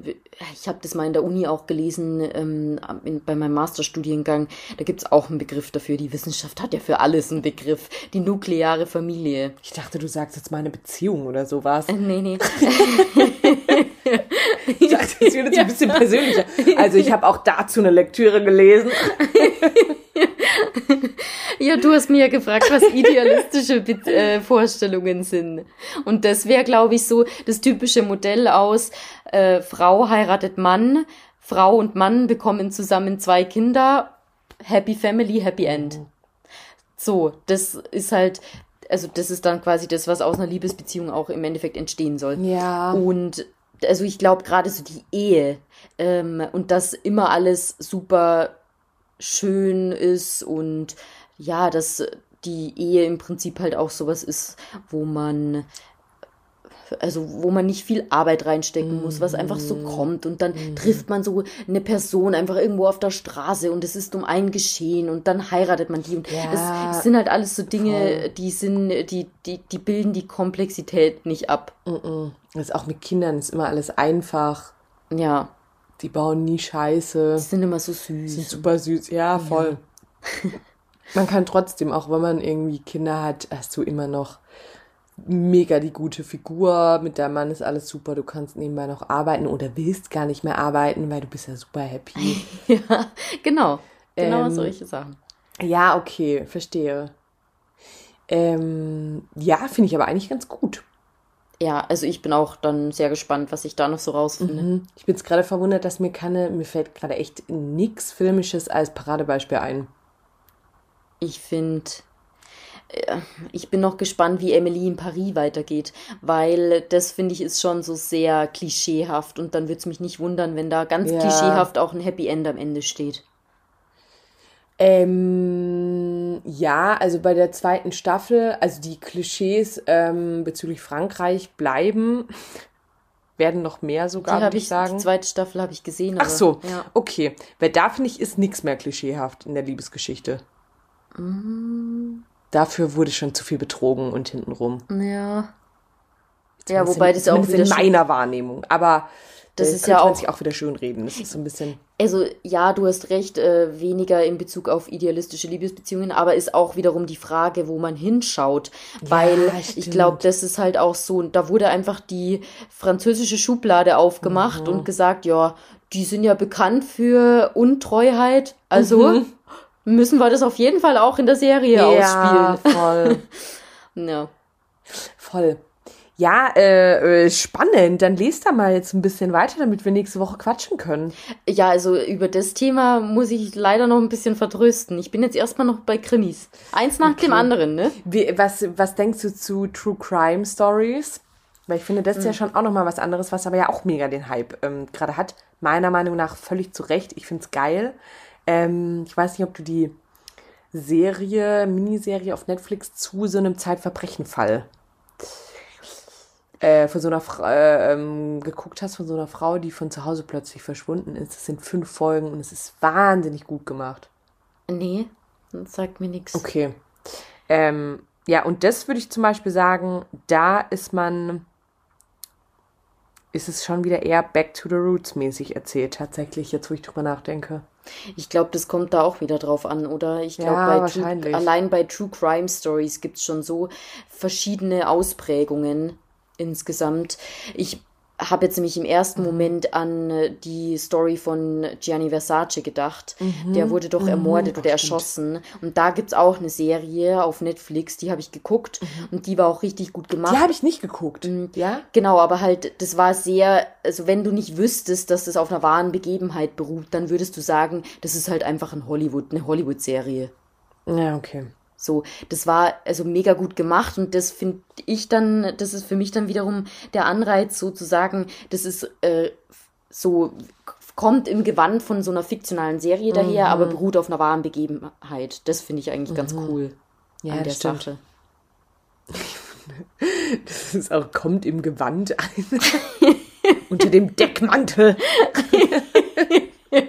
ich habe das mal in der Uni auch gelesen, ähm, in, bei meinem Masterstudiengang, da gibt es auch einen Begriff dafür. Die Wissenschaft hat ja für alles einen Begriff. Die nukleare Familie. Ich dachte, du sagst jetzt mal eine Beziehung oder sowas. Äh, nee, nee. ich dachte, es wird jetzt ein bisschen persönlicher. Also ich habe auch dazu eine Lektüre gelesen. Ja, du hast mir ja gefragt, was idealistische äh, Vorstellungen sind. Und das wäre, glaube ich, so das typische Modell aus äh, Frau heiratet Mann, Frau und Mann bekommen zusammen zwei Kinder, Happy Family, Happy End. So, das ist halt, also das ist dann quasi das, was aus einer Liebesbeziehung auch im Endeffekt entstehen soll. Ja. Und also ich glaube gerade so die Ehe ähm, und dass immer alles super schön ist und ja, dass die Ehe im Prinzip halt auch sowas ist, wo man also wo man nicht viel Arbeit reinstecken muss, was einfach so mhm. kommt und dann mhm. trifft man so eine Person einfach irgendwo auf der Straße und es ist um einen geschehen und dann heiratet man die und ja, es, sind halt alles so Dinge, voll. die sind, die, die, die bilden die Komplexität nicht ab. Das ist auch mit Kindern ist immer alles einfach. Ja. Die bauen nie Scheiße. Die sind immer so süß. Die sind super süß, ja, voll. Ja. Man kann trotzdem, auch wenn man irgendwie Kinder hat, hast du immer noch mega die gute Figur. Mit deinem Mann ist alles super. Du kannst nebenbei noch arbeiten oder willst gar nicht mehr arbeiten, weil du bist ja super happy. ja, genau. Genau ähm, solche Sachen. Ja, okay, verstehe. Ähm, ja, finde ich aber eigentlich ganz gut. Ja, also ich bin auch dann sehr gespannt, was ich da noch so rausfinde. Mhm. Ich bin jetzt gerade verwundert, dass mir keine, mir fällt gerade echt nichts Filmisches als Paradebeispiel ein ich finde, ich bin noch gespannt, wie Emily in Paris weitergeht, weil das finde ich ist schon so sehr klischeehaft und dann würde es mich nicht wundern, wenn da ganz ja. klischeehaft auch ein Happy End am Ende steht. Ähm, ja, also bei der zweiten Staffel, also die Klischees ähm, bezüglich Frankreich bleiben, werden noch mehr sogar, würde ich sagen. Die zweite Staffel habe ich gesehen. Ach so, ja. okay. Weil da finde ich, ist nichts mehr klischeehaft in der Liebesgeschichte. Dafür wurde schon zu viel betrogen und hintenrum. Ja. Ja, wobei das auch wieder in meiner Wahrnehmung. Aber das ist ja auch sich auch wieder schön reden. Das ist so ein bisschen. Also ja, du hast recht, äh, weniger in Bezug auf idealistische Liebesbeziehungen, aber ist auch wiederum die Frage, wo man hinschaut, weil ja, ich glaube, das ist halt auch so. Da wurde einfach die französische Schublade aufgemacht mhm. und gesagt, ja, die sind ja bekannt für Untreuheit, also mhm müssen wir das auf jeden Fall auch in der Serie ja, ausspielen. Voll. ja. Voll. Ja, äh, äh, spannend. Dann lest da mal jetzt ein bisschen weiter, damit wir nächste Woche quatschen können. Ja, also über das Thema muss ich leider noch ein bisschen vertrösten. Ich bin jetzt erstmal noch bei Krimis. Eins nach okay. dem anderen, ne? Wie, was, was denkst du zu True Crime Stories? Weil ich finde, das ist mhm. ja schon auch nochmal was anderes, was aber ja auch mega den Hype ähm, gerade hat. Meiner Meinung nach völlig zu Recht. Ich finde es geil. Ähm, ich weiß nicht, ob du die Serie, Miniserie auf Netflix zu so einem Zeitverbrechenfall äh, von so einer Frau äh, ähm, geguckt hast, von so einer Frau, die von zu Hause plötzlich verschwunden ist. Es sind fünf Folgen und es ist wahnsinnig gut gemacht. Nee, das sagt mir nichts. Okay. Ähm, ja, und das würde ich zum Beispiel sagen, da ist man, ist es schon wieder eher Back to the Roots mäßig erzählt, tatsächlich, jetzt wo ich drüber nachdenke. Ich glaube, das kommt da auch wieder drauf an, oder? Ich glaube, ja, allein bei True Crime Stories gibt es schon so verschiedene Ausprägungen insgesamt. Ich habe jetzt nämlich im ersten mhm. Moment an äh, die Story von Gianni Versace gedacht. Mhm. Der wurde doch mhm. ermordet oder erschossen. Und da gibt es auch eine Serie auf Netflix, die habe ich geguckt mhm. und die war auch richtig gut gemacht. Die habe ich nicht geguckt. Mhm. Ja? Genau, aber halt, das war sehr, also wenn du nicht wüsstest, dass das auf einer wahren Begebenheit beruht, dann würdest du sagen, das ist halt einfach ein Hollywood, eine Hollywood-Serie. Ja, okay. So, das war also mega gut gemacht und das finde ich dann, das ist für mich dann wiederum der Anreiz sozusagen, das ist äh, so, kommt im Gewand von so einer fiktionalen Serie mhm. daher, aber beruht auf einer wahren Begebenheit. Das finde ich eigentlich mhm. ganz cool ja, an der stimmt. Sache. Das ist auch, kommt im Gewand ein. Unter dem Deckmantel. ja,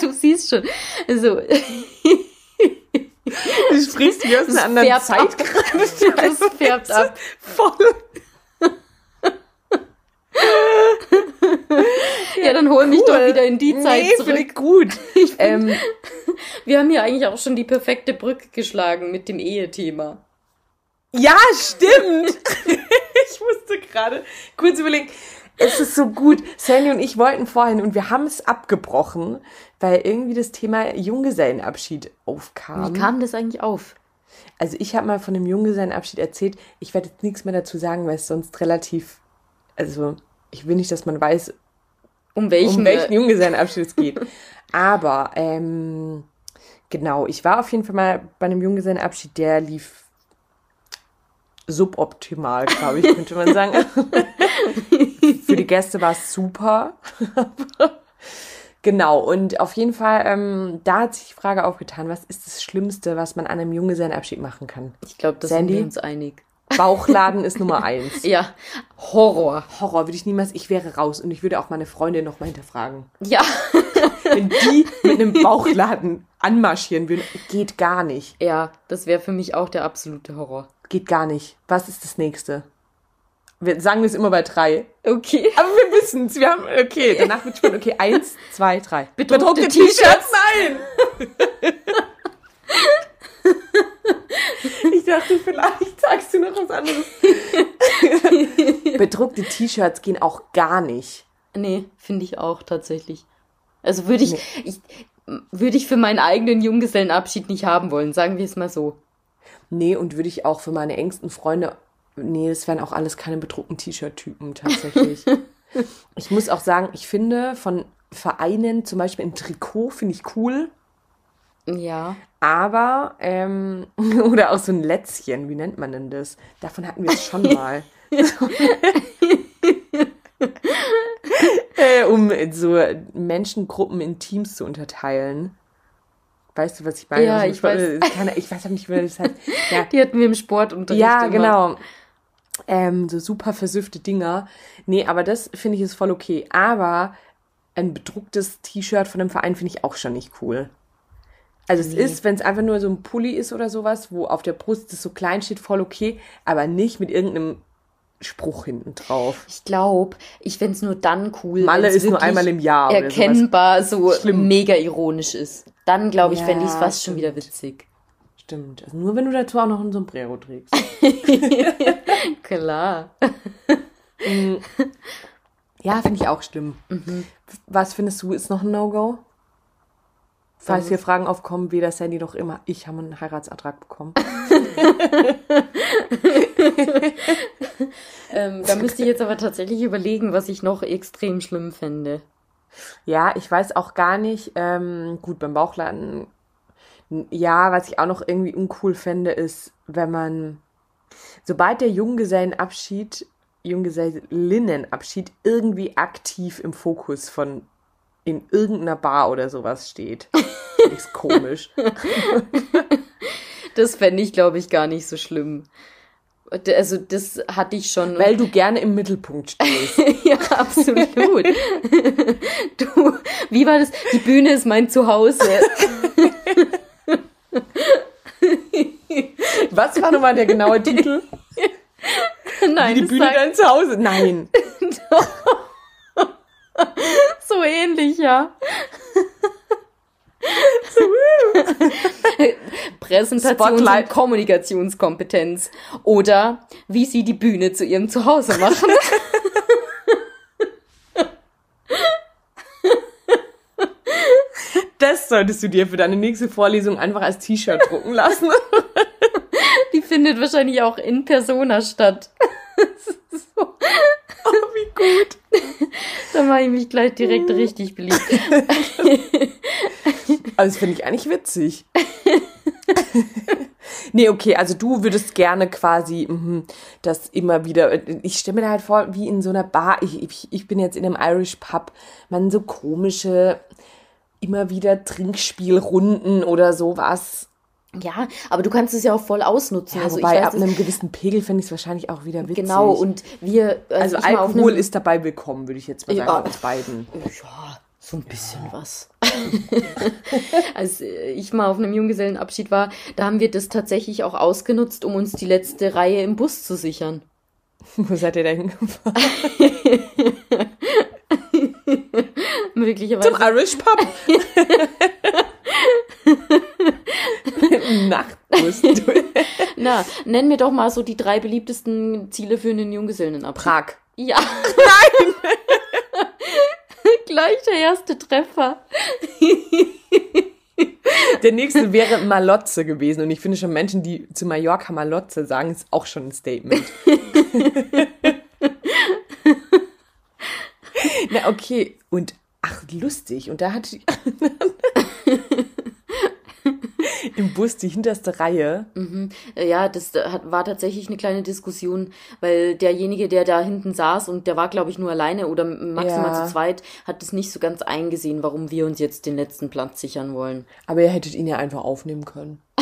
du siehst schon. Also, Du sprichst wie aus einer anderen Zeit gerade. Das färbt ab. Voll. ja, dann hol mich doch wieder in die Zeit nee, zurück. gut. Ich ähm, wir haben hier eigentlich auch schon die perfekte Brücke geschlagen mit dem Ehethema. Ja, stimmt. ich musste gerade kurz überlegen. Es ist so gut. Sandy und ich wollten vorhin und wir haben es abgebrochen, weil irgendwie das Thema Junggesellenabschied aufkam. Wie kam das eigentlich auf? Also ich habe mal von dem Junggesellenabschied erzählt. Ich werde jetzt nichts mehr dazu sagen, weil es sonst relativ, also ich will nicht, dass man weiß, um welchen, um welchen Junggesellenabschied es geht. Aber ähm, genau, ich war auf jeden Fall mal bei einem Junggesellenabschied, der lief suboptimal, glaube ich, könnte man sagen. Für die Gäste war es super. genau, und auf jeden Fall, ähm, da hat sich die Frage aufgetan, was ist das Schlimmste, was man an einem Junggesellenabschied machen kann? Ich glaube, das Sandy? sind wir uns einig. Bauchladen ist Nummer eins. Ja, Horror. Horror würde ich niemals, ich wäre raus und ich würde auch meine Freundin nochmal hinterfragen. Ja. Wenn die mit einem Bauchladen anmarschieren würden, geht gar nicht. Ja, das wäre für mich auch der absolute Horror. Geht gar nicht. Was ist das nächste? Wir sagen es immer bei drei. Okay. Aber wir wissen es. Wir haben, okay, danach wird spannend. Okay, eins, zwei, drei. Bedruckte, Bedruckte T-Shirts? Nein! ich dachte, vielleicht sagst du noch was anderes. Bedruckte T-Shirts gehen auch gar nicht. Nee, finde ich auch tatsächlich. Also würde ich, nee. ich, würde ich für meinen eigenen Junggesellenabschied nicht haben wollen, sagen wir es mal so. Nee, und würde ich auch für meine engsten Freunde, nee, das wären auch alles keine bedruckten T-Shirt-Typen tatsächlich. ich muss auch sagen, ich finde von Vereinen, zum Beispiel ein Trikot, finde ich cool. Ja. Aber, ähm, oder auch so ein Lätzchen, wie nennt man denn das? Davon hatten wir es schon mal. äh, um so Menschengruppen in Teams zu unterteilen. Weißt du, was ich meine? Ja, also, ich, weiß. Keine, ich weiß auch nicht, wie das heißt. Ja. Die hatten wir im Sportunterricht. Ja, immer. genau. Ähm, so super versüffte Dinger. Nee, aber das finde ich ist voll okay. Aber ein bedrucktes T-Shirt von einem Verein finde ich auch schon nicht cool. Also nee. es ist, wenn es einfach nur so ein Pulli ist oder sowas, wo auf der Brust das so klein steht, voll okay, aber nicht mit irgendeinem Spruch hinten drauf. Ich glaube, ich fände es nur dann cool. Malle ist nur einmal im Jahr. Erkennbar so Schlimm. mega ironisch ist. Dann glaube ich, ja, fände ich es fast schon wieder witzig. Stimmt. Also nur wenn du dazu auch noch ein Sombrero trägst. Klar. Mm. ja, finde ich auch schlimm. Mhm. Was findest du ist noch ein No-Go? Falls hier Fragen aufkommen, weder Sandy noch immer ich haben einen Heiratsantrag bekommen. ähm, da müsste ich jetzt aber tatsächlich überlegen, was ich noch extrem schlimm fände. Ja, ich weiß auch gar nicht. Ähm, gut, beim Bauchladen. Ja, was ich auch noch irgendwie uncool fände, ist, wenn man, sobald der Junggesellenabschied, Junggesellinnenabschied irgendwie aktiv im Fokus von in irgendeiner Bar oder sowas steht. Finde ich komisch. das fände ich, glaube ich, gar nicht so schlimm. Also das hatte ich schon. Weil du gerne im Mittelpunkt stehst. ja, absolut. du, wie war das? Die Bühne ist mein Zuhause. Was war nochmal der genaue Titel? Nein. Wie die Bühne dein Zuhause? Nein. so ähnlich, ja. Präsentations- und Kommunikationskompetenz. Oder wie sie die Bühne zu ihrem Zuhause machen. Das solltest du dir für deine nächste Vorlesung einfach als T-Shirt drucken lassen. Die findet wahrscheinlich auch in Persona statt. so. Oh, wie gut. Da mache ich mich gleich direkt richtig beliebt. Also das finde ich eigentlich witzig. nee, okay, also du würdest gerne quasi mh, das immer wieder. Ich stelle mir da halt vor, wie in so einer Bar. Ich, ich, ich bin jetzt in einem Irish Pub. Man so komische, immer wieder Trinkspielrunden oder sowas. Ja, aber du kannst es ja auch voll ausnutzen. Ja, also wobei weiß, ab einem gewissen Pegel finde ich es wahrscheinlich auch wieder witzig. Genau, und wir. Also, ich war auf Alkohol einem- ist dabei willkommen, würde ich jetzt mal sagen, Ja. uns beiden. Ja, so ein bisschen was. Als äh, ich mal auf einem Junggesellenabschied war, da haben wir das tatsächlich auch ausgenutzt, um uns die letzte Reihe im Bus zu sichern. Wo seid ihr denn hingefahren? Möglicherweise. Zum Irish Pub. Nachtbus. Na, nenn mir doch mal so die drei beliebtesten Ziele für einen Junggesellenabschied. Prag. Ja. Nein! Gleich der erste Treffer. Der nächste wäre Malotze gewesen. Und ich finde schon Menschen, die zu Mallorca Malotze sagen, ist auch schon ein Statement. Na, okay. Und ach, lustig. Und da hatte ich im Bus die hinterste Reihe. Ja, das hat, war tatsächlich eine kleine Diskussion, weil derjenige, der da hinten saß und der war, glaube ich, nur alleine oder maximal Ja. zu zweit, hat es nicht so ganz eingesehen, warum wir uns jetzt den letzten Platz sichern wollen. Aber ihr hättet ihn ja einfach aufnehmen können.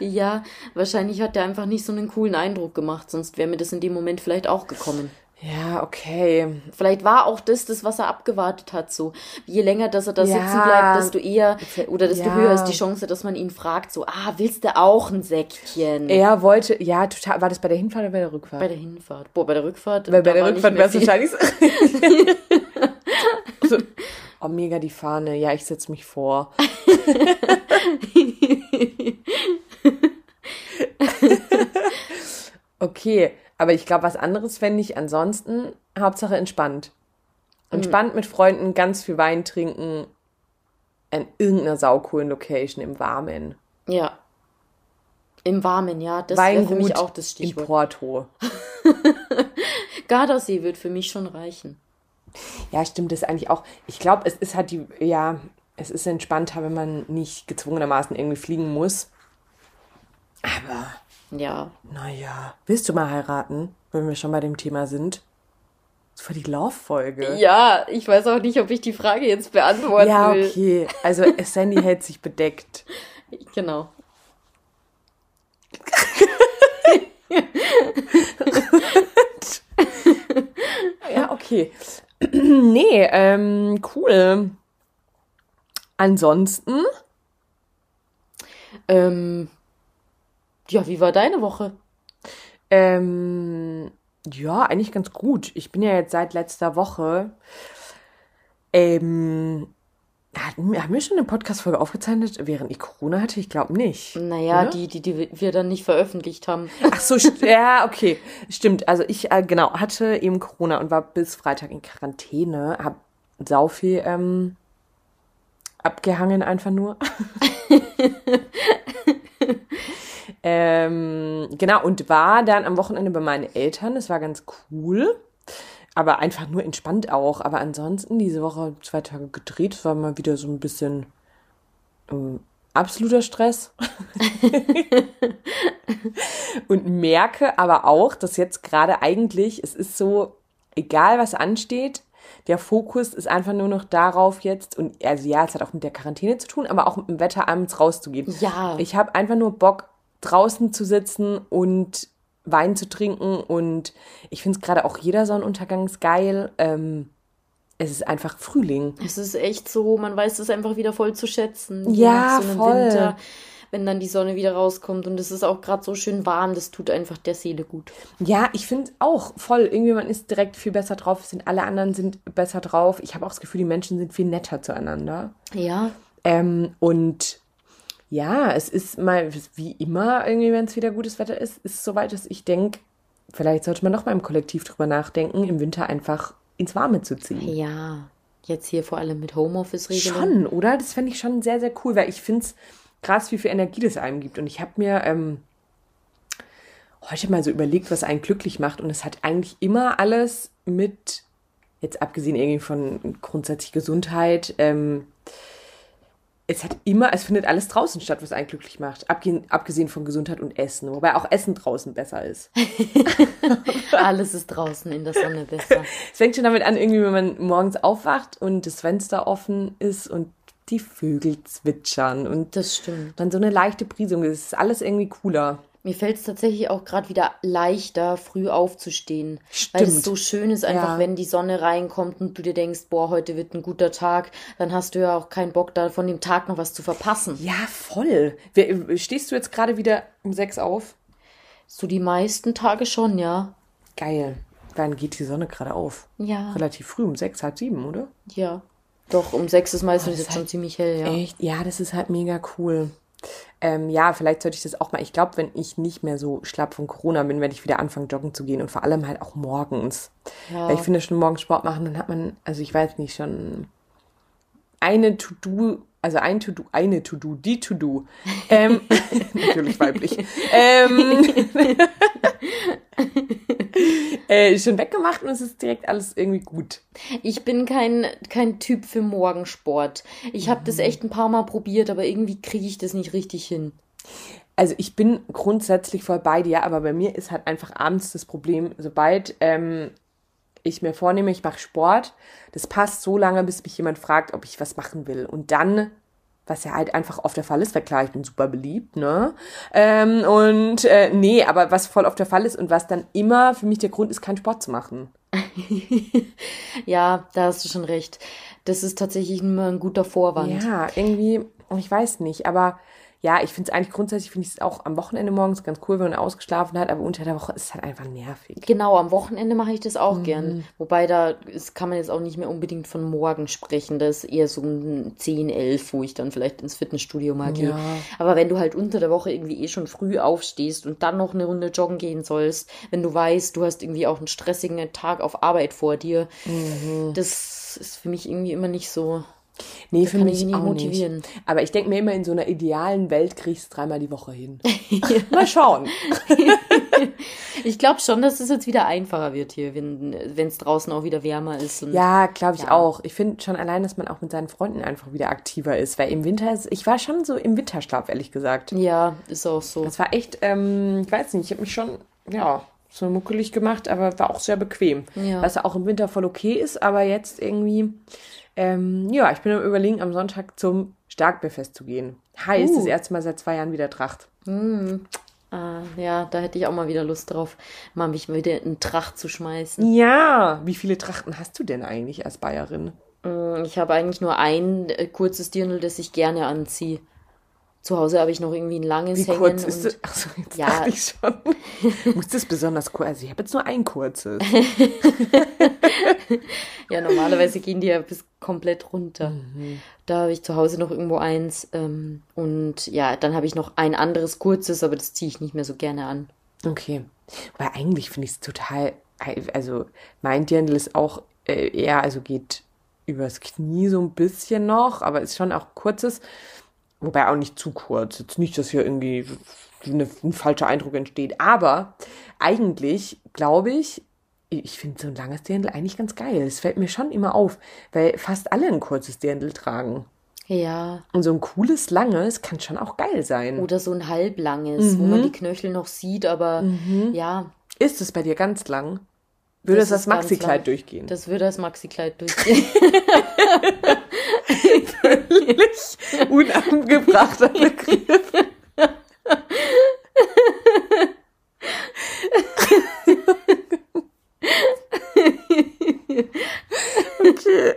Ja, wahrscheinlich hat der einfach nicht so einen coolen Eindruck gemacht, sonst wäre mir das in dem Moment vielleicht auch gekommen. Ja, okay. Vielleicht war auch das das, was er abgewartet hat. So, je länger, dass er da Ja. sitzen bleibt, desto eher oder desto Ja. höher ist die Chance, dass man ihn fragt. So, ah, willst du auch ein Säckchen? Er wollte, ja, total. War das bei der Hinfahrt oder bei der Rückfahrt? Bei der Hinfahrt. Boah, bei der Rückfahrt. Weil bei der Rückfahrt wäre es wahrscheinlich so. so. Oh, mega die Fahne. Ja, ich setze mich vor. okay, aber ich glaube, was anderes fände ich ansonsten Hauptsache entspannt. Entspannt mit Freunden, ganz viel Wein trinken, in irgendeiner saucoolen Location im Warmen. Ja. Im Warmen, ja. Das wäre für mich auch das in Stichwort. Porto. Gardasee wird für mich schon reichen. Ja, stimmt, das eigentlich auch. Ich glaube, es ist halt die, ja, es ist entspannter, wenn man nicht gezwungenermaßen irgendwie fliegen muss. Aber, Ja. naja, willst du mal heiraten, wenn wir schon bei dem Thema sind? Das war die Love-Folge. Ja, ich weiß auch nicht, ob ich die Frage jetzt beantworten Ja, will. okay. Also, Sandy hält sich bedeckt. Genau. Ja, okay. nee, ähm, cool. Ansonsten, Ähm, ja, wie war deine Woche? Ähm, ja, eigentlich ganz gut. Ich bin ja jetzt seit letzter Woche. Ähm, haben wir schon eine Podcast-Folge aufgezeichnet, während ich Corona hatte? Ich glaube nicht. Naja, Oder? die, die, die wir dann nicht veröffentlicht haben. Ach so, ja, okay. Stimmt. Also ich, äh, genau, hatte eben Corona und war bis Freitag in Quarantäne. Hab sau viel ähm, abgehangen einfach nur. Ähm, genau, und war dann am Wochenende bei meinen Eltern. Das war ganz cool. Aber einfach nur entspannt auch. Aber ansonsten diese Woche zwei Tage gedreht. Es war mal wieder so ein bisschen ähm, absoluter Stress. und merke aber auch, dass jetzt gerade eigentlich, es ist so, egal was ansteht, der Fokus ist einfach nur noch darauf jetzt und also ja, es hat auch mit der Quarantäne zu tun, aber auch mit dem Wetter abends rauszugehen. Ja. Ich habe einfach nur Bock draußen zu sitzen und Wein zu trinken und ich finde es gerade auch jeder Sonnenuntergang ist geil. Ähm, es ist einfach Frühling. Es ist echt so, man weiß es einfach wieder voll zu schätzen. Ja, so voll. Winter, wenn dann die Sonne wieder rauskommt und es ist auch gerade so schön warm, das tut einfach der Seele gut. Ja, ich finde auch voll. Irgendwie, man ist direkt viel besser drauf. Sind alle anderen sind besser drauf. Ich habe auch das Gefühl, die Menschen sind viel netter zueinander. Ja. Ähm, und ja, es ist mal wie immer, irgendwie, wenn es wieder gutes Wetter ist, ist es soweit, dass ich denke, vielleicht sollte man noch mal im Kollektiv drüber nachdenken, im Winter einfach ins Warme zu ziehen. Ja. Jetzt hier vor allem mit Homeoffice-Regelung. Schon, oder? Das fände ich schon sehr, sehr cool, weil ich finde es krass, wie viel Energie das einem gibt. Und ich habe mir ähm, heute mal so überlegt, was einen glücklich macht. Und es hat eigentlich immer alles mit, jetzt abgesehen irgendwie von grundsätzlich Gesundheit, ähm, es hat immer, es findet alles draußen statt, was einen glücklich macht. Abgesehen, abgesehen von Gesundheit und Essen. Wobei auch Essen draußen besser ist. Alles ist draußen in der Sonne besser. Es fängt schon damit an, irgendwie, wenn man morgens aufwacht und das Fenster offen ist und die Vögel zwitschern und Das stimmt. dann so eine leichte Brisung. Das ist alles irgendwie cooler. Mir fällt es tatsächlich auch gerade wieder leichter, früh aufzustehen. Weil es Stimmt. so schön ist, einfach Ja. wenn die Sonne reinkommt und du dir denkst, boah, heute wird ein guter Tag, dann hast du ja auch keinen Bock, da von dem Tag noch was zu verpassen. Ja, voll. Stehst du jetzt gerade wieder um sechs auf? So die meisten Tage schon, ja. Geil. Wann geht die Sonne gerade auf? Ja. Relativ früh, um sechs, halb sieben, oder? Ja. Doch, um sechs ist meistens das jetzt ist schon halt ziemlich hell, ja. Echt? Ja, das ist halt mega cool. Ähm, ja, vielleicht sollte ich das auch mal. Ich glaube, wenn ich nicht mehr so schlapp von Corona bin, werde ich wieder anfangen, joggen zu gehen und vor allem halt auch morgens. Ja. Weil ich finde, schon morgens Sport machen, dann hat man, also ich weiß nicht, schon eine To-Do, also ein To-Do, eine To-Do, die To-Do. Ähm, natürlich weiblich. Ähm, äh, schon weggemacht und es ist direkt alles irgendwie gut. Ich bin kein, kein Typ für Morgensport. Ich habe Mhm. das echt ein paar Mal probiert, aber irgendwie kriege ich das nicht richtig hin. Also ich bin grundsätzlich voll bei dir, aber bei mir ist halt einfach abends das Problem, sobald ähm, ich mir vornehme, ich mache Sport, das passt so lange, bis mich jemand fragt, ob ich was machen will. Und dann, was ja halt einfach oft der Fall ist, weil klar, ich bin super beliebt, ne? Ähm, und äh, nee, aber was voll oft der Fall ist und was dann immer für mich der Grund ist, keinen Sport zu machen. Ja, da hast du schon recht. Das ist tatsächlich immer ein guter Vorwand. Ja, irgendwie, ich weiß nicht, aber ja, ich finde es eigentlich grundsätzlich, finde ich es auch am Wochenende morgens ganz cool, wenn man ausgeschlafen hat, aber unter der Woche ist es halt einfach nervig. Genau, am Wochenende mache ich das auch Mhm. gern. Wobei da ist, kann man jetzt auch nicht mehr unbedingt von morgen sprechen. Das ist eher so um 10, 11, wo ich dann vielleicht ins Fitnessstudio mal gehe. Ja. Aber wenn du halt unter der Woche irgendwie eh schon früh aufstehst und dann noch eine Runde joggen gehen sollst, wenn du weißt, du hast irgendwie auch einen stressigen Tag auf Arbeit vor dir, Mhm. das ist für mich irgendwie immer nicht so. Nee, für kann mich ich nicht auch motivieren. nicht. Aber ich denke mir immer, in so einer idealen Welt kriege ich es dreimal die Woche hin. Mal schauen. Ich glaube schon, dass es jetzt wieder einfacher wird hier, wenn es draußen auch wieder wärmer ist. Ja, glaube ich Ja. auch. Ich finde schon allein, dass man auch mit seinen Freunden einfach wieder aktiver ist. Weil im Winter, ist, ich war schon so im Winterschlaf, ehrlich gesagt. ja, ist auch so. Das war echt, ähm, ich weiß nicht, ich habe mich schon, ja, so muckelig gemacht, aber war auch sehr bequem. Ja. Was auch im Winter voll okay ist, aber jetzt irgendwie, ähm, ja, ich bin am überlegen, am Sonntag zum Starkbierfest zu gehen. Heißt, Uh. das erste Mal seit zwei Jahren wieder Tracht. Ah, ja, da hätte ich auch mal wieder Lust drauf, mal mich wieder in Tracht zu schmeißen. Ja, wie viele Trachten hast du denn eigentlich als Bayerin? Mm, Ich habe eigentlich nur ein äh, kurzes Dirndl, das ich gerne anziehe. Zu Hause habe ich noch irgendwie ein langes Wie hängen. kurz ist und das? Achso, jetzt Ja. dachte ich schon. Muss das besonders kurz? Also ich habe jetzt nur ein kurzes. Ja, normalerweise gehen die ja bis komplett runter. Mhm. Da habe ich zu Hause noch irgendwo eins. Ähm, und ja, dann habe ich noch ein anderes kurzes, aber das ziehe ich nicht mehr so gerne an. Okay. Weil eigentlich finde ich es total, also mein Dirndl ist auch äh, eher, also geht übers Knie so ein bisschen noch, aber ist schon auch kurzes, wobei auch nicht zu kurz. Jetzt nicht, dass hier irgendwie eine, ein falscher Eindruck entsteht. Aber eigentlich glaube ich, ich finde so ein langes Dirndl eigentlich ganz geil. Es fällt mir schon immer auf, weil fast alle ein kurzes Dirndl tragen. Ja. Und so ein cooles, langes kann schon auch geil sein. Oder so ein halblanges, mhm. wo man die Knöchel noch sieht, aber mhm. ja. Ist es bei dir ganz lang? Würde das, das Maxi-Kleid durchgehen? Das würde das Maxi-Kleid durchgehen. Völlig unangebrachter Begriff. okay.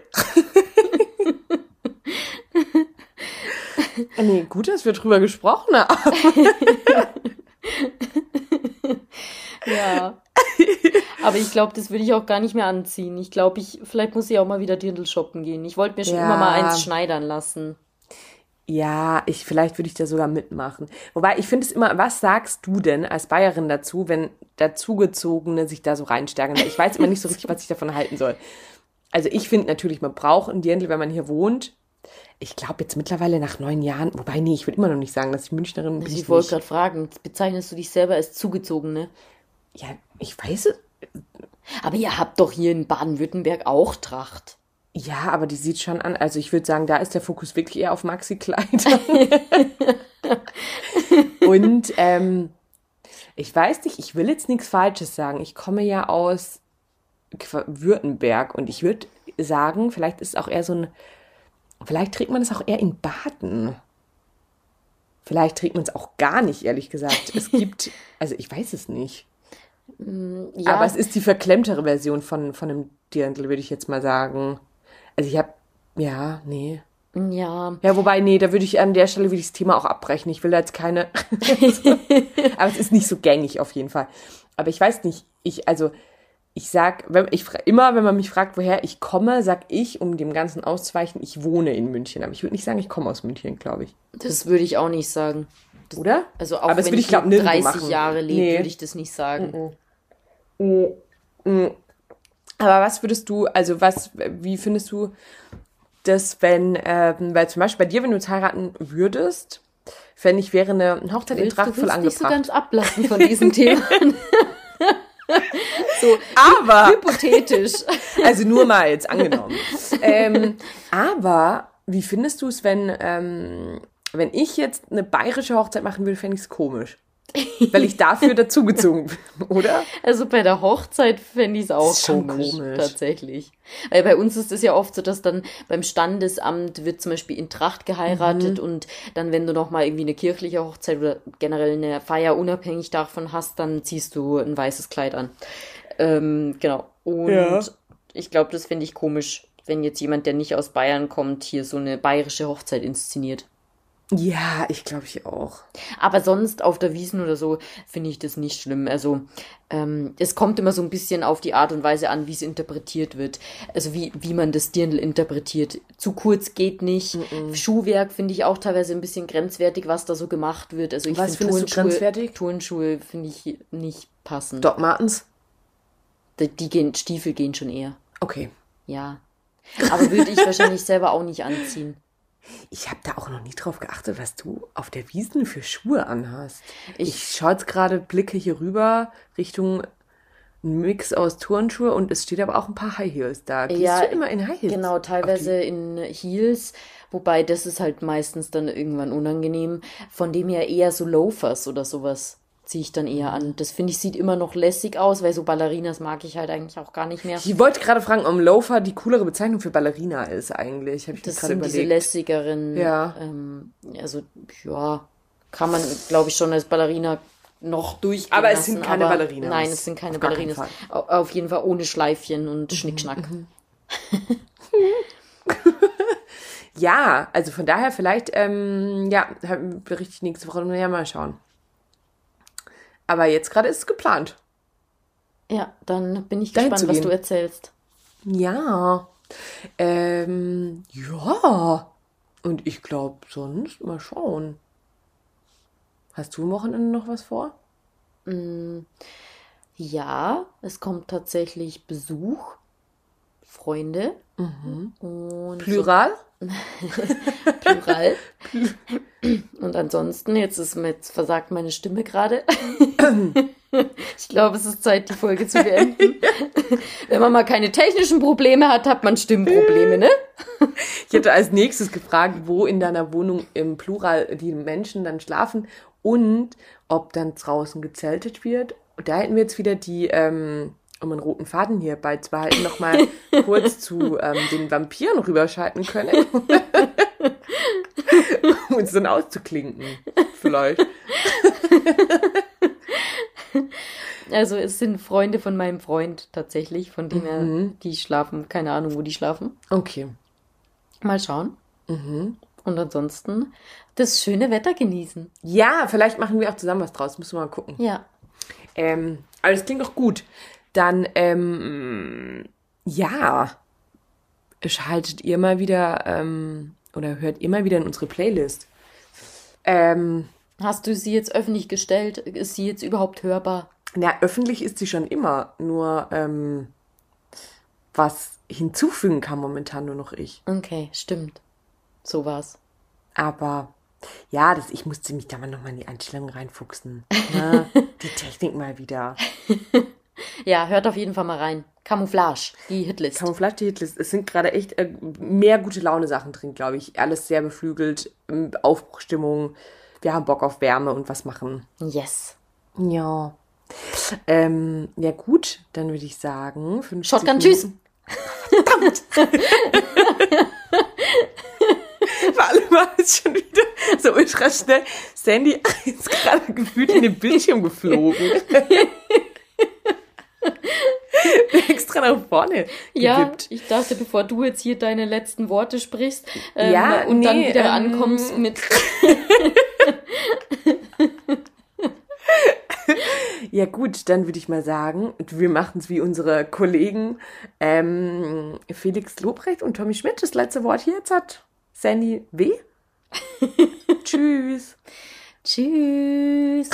nee, gut, dass wir drüber gesprochen haben. ja. Aber ich glaube, das würde ich auch gar nicht mehr anziehen. Ich glaube, ich, vielleicht muss ich auch mal wieder Dirndl shoppen gehen. Ich wollte mir schon ja. immer mal eins schneidern lassen. Ja, ich, vielleicht würde ich da sogar mitmachen. Wobei, ich finde es immer, was sagst du denn als Bayerin dazu, wenn Dazugezogene sich da so reinstärken? Ich weiß immer nicht so richtig, was ich davon halten soll. Also ich finde natürlich, man braucht ein Dirndl, wenn man hier wohnt. Ich glaube jetzt mittlerweile nach neun Jahren, wobei nee, ich würde immer noch nicht sagen, dass ich Münchnerin bin. Ich wollte gerade fragen, bezeichnest du dich selber als zugezogene? Ja, ich weiß es. Aber ihr habt doch hier in Baden-Württemberg auch Tracht. Ja, aber die sieht schon an. Also ich würde sagen, da ist der Fokus wirklich eher auf Maxi-Kleider. Und ähm, ich weiß nicht, ich will jetzt nichts Falsches sagen. Ich komme ja aus Württemberg und ich würde sagen, vielleicht ist es auch eher so ein, vielleicht trägt man es auch eher in Baden. Vielleicht trägt man es auch gar nicht, ehrlich gesagt. Es gibt, also ich weiß es nicht. Mm, ja. Aber es ist die verklemmtere Version von, von einem Dirndl, würde ich jetzt mal sagen. Also ich habe, ja, nee. Ja. Ja, wobei, nee, da würde ich an der Stelle würde ich das Thema auch abbrechen. Ich will da jetzt keine. Aber es ist nicht so gängig auf jeden Fall. Aber ich weiß nicht, ich, also, ich sag, wenn, ich immer, wenn man mich fragt, woher ich komme, sag ich, um dem Ganzen auszuweichen, ich wohne in München. Aber ich würde nicht sagen, ich komme aus München, glaube ich. Das würde ich auch nicht sagen. Das, Oder? Also auch Aber wenn ich, glaub, 30 machen. Jahre lebe, nee. würde ich das nicht sagen. Mm -mm. Aber was würdest du, also was, wie findest du das, wenn, ähm, weil zum Beispiel bei dir, wenn du jetzt heiraten würdest, fände ich, wäre eine Hochzeit in Tracht voll angebracht. nicht so ganz ablassen von diesem Thema. so, aber hypothetisch. Also nur mal jetzt angenommen. ähm, aber wie findest du es, wenn, ähm, wenn ich jetzt eine bayerische Hochzeit machen würde, fände ich es komisch. Weil ich dafür dazugezogen bin, oder? Also bei der Hochzeit fände ich es auch komisch, komisch, tatsächlich. Weil bei uns ist es ja oft so, dass dann beim Standesamt wird zum Beispiel in Tracht geheiratet mhm. und dann, wenn du noch mal irgendwie eine kirchliche Hochzeit oder generell eine Feier unabhängig davon hast, dann ziehst du ein weißes Kleid an. Ähm, genau. Und ja. ich glaube, das finde ich komisch, wenn jetzt jemand, der nicht aus Bayern kommt, hier so eine bayerische Hochzeit inszeniert. Ja, ich glaube ich auch. Aber sonst auf der Wiesen oder so finde ich das nicht schlimm. Also ähm, es kommt immer so ein bisschen auf die Art und Weise an, wie es interpretiert wird. Also wie, wie man das Dirndl interpretiert. Zu kurz geht nicht. Mm -mm. Schuhwerk finde ich auch teilweise ein bisschen grenzwertig, was da so gemacht wird. Also ich was findest Turnschuhe, du grenzwertig? Turnschuhe finde ich nicht passend. Doc Martens? Die, die gehen, Stiefel gehen schon eher. Okay. Ja. Aber würde ich wahrscheinlich selber auch nicht anziehen. Ich habe da auch noch nie drauf geachtet, was du auf der Wiesen für Schuhe anhast. Ich, ich schaue jetzt gerade, blicke hier rüber Richtung Mix aus Turnschuhe und es steht aber auch ein paar High Heels da. Gehst ja, du immer in High Heels? Genau, teilweise in Heels, wobei das ist halt meistens dann irgendwann unangenehm. Von dem her eher so Loafers oder sowas ziehe ich dann eher an. Das finde ich sieht immer noch lässig aus, weil so Ballerinas mag ich halt eigentlich auch gar nicht mehr. Ich wollte gerade fragen, ob Loafer die coolere Bezeichnung für Ballerina ist eigentlich. Hab ich das sind überlegt. diese lässigeren. Ja. Ähm, also ja, kann man, glaube ich, schon als Ballerina noch durchgehen Aber es sind keine Ballerinas. Nein, es sind keine Ballerinas. Auf jeden Fall ohne Schleifchen und mhm, Schnickschnack. Mhm. ja, also von daher vielleicht, ähm, ja, berichte ich nächste Woche ja mal schauen. Aber jetzt gerade ist es geplant. Ja, dann bin ich gespannt, was du erzählst. Ja. Ähm, ja. Und ich glaube, sonst mal schauen. Hast du am Wochenende noch was vor? Mm, ja, es kommt tatsächlich Besuch. Freunde. Mhm. Und Plural? Plural. Und ansonsten, jetzt ist jetzt versagt meine Stimme gerade. Ich glaube, es ist Zeit, die Folge zu beenden. Wenn man mal keine technischen Probleme hat, hat man Stimmprobleme, ne? Ich hätte als nächstes gefragt, wo in deiner Wohnung im Plural die Menschen dann schlafen und ob dann draußen gezeltet wird. Und da hätten wir jetzt wieder die, ähm, um einen roten Faden hier beizubehalten, nochmal kurz zu ähm, den Vampiren rüberschalten können. um uns dann auszuklinken. Vielleicht. Also es sind Freunde von meinem Freund tatsächlich, von denen er, die schlafen, keine Ahnung, wo die schlafen. Okay. Mal schauen. Und ansonsten das schöne Wetter genießen. Ja, vielleicht machen wir auch zusammen was draus. Müssen wir mal gucken. Ja. Ähm, aber das klingt auch gut. Dann, ähm, ja, schaltet ihr mal wieder ähm, oder hört ihr mal wieder in unsere Playlist. Ähm, Hast du sie jetzt öffentlich gestellt? Ist sie jetzt überhaupt hörbar? na, öffentlich ist sie schon immer, nur ähm, was hinzufügen kann momentan nur noch ich. Okay, stimmt. So war's. Aber ja, das, ich musste mich da mal nochmal in die Einstellungen reinfuchsen. Ne? die Technik mal wieder. Ja, hört auf jeden Fall mal rein. Camouflage, die Hitlist. Camouflage die Hitlist. Es sind gerade echt äh, mehr gute Laune Sachen drin, glaube ich. Alles sehr beflügelt, ähm, Aufbruchstimmung. Wir haben Bock auf Wärme und was machen. yes. Ja. Ähm, ja gut, dann würde ich sagen, 50 Shotgun, tschüss. Vor allem war es schon wieder so ultra schnell. Sandy ist gerade gefühlt in den Bildschirm geflogen. Extra nach vorne Ja, gewippt. ich dachte, bevor du jetzt hier deine letzten Worte sprichst ähm, Ja, und dann nee, wieder ähm, ankommst mit Ja gut, dann würde ich mal sagen, wir machen es wie unsere Kollegen ähm, Felix Lobrecht und Tommy Schmidt. Das letzte Wort hier jetzt hat Sandy W. Tschüss. Tschüss.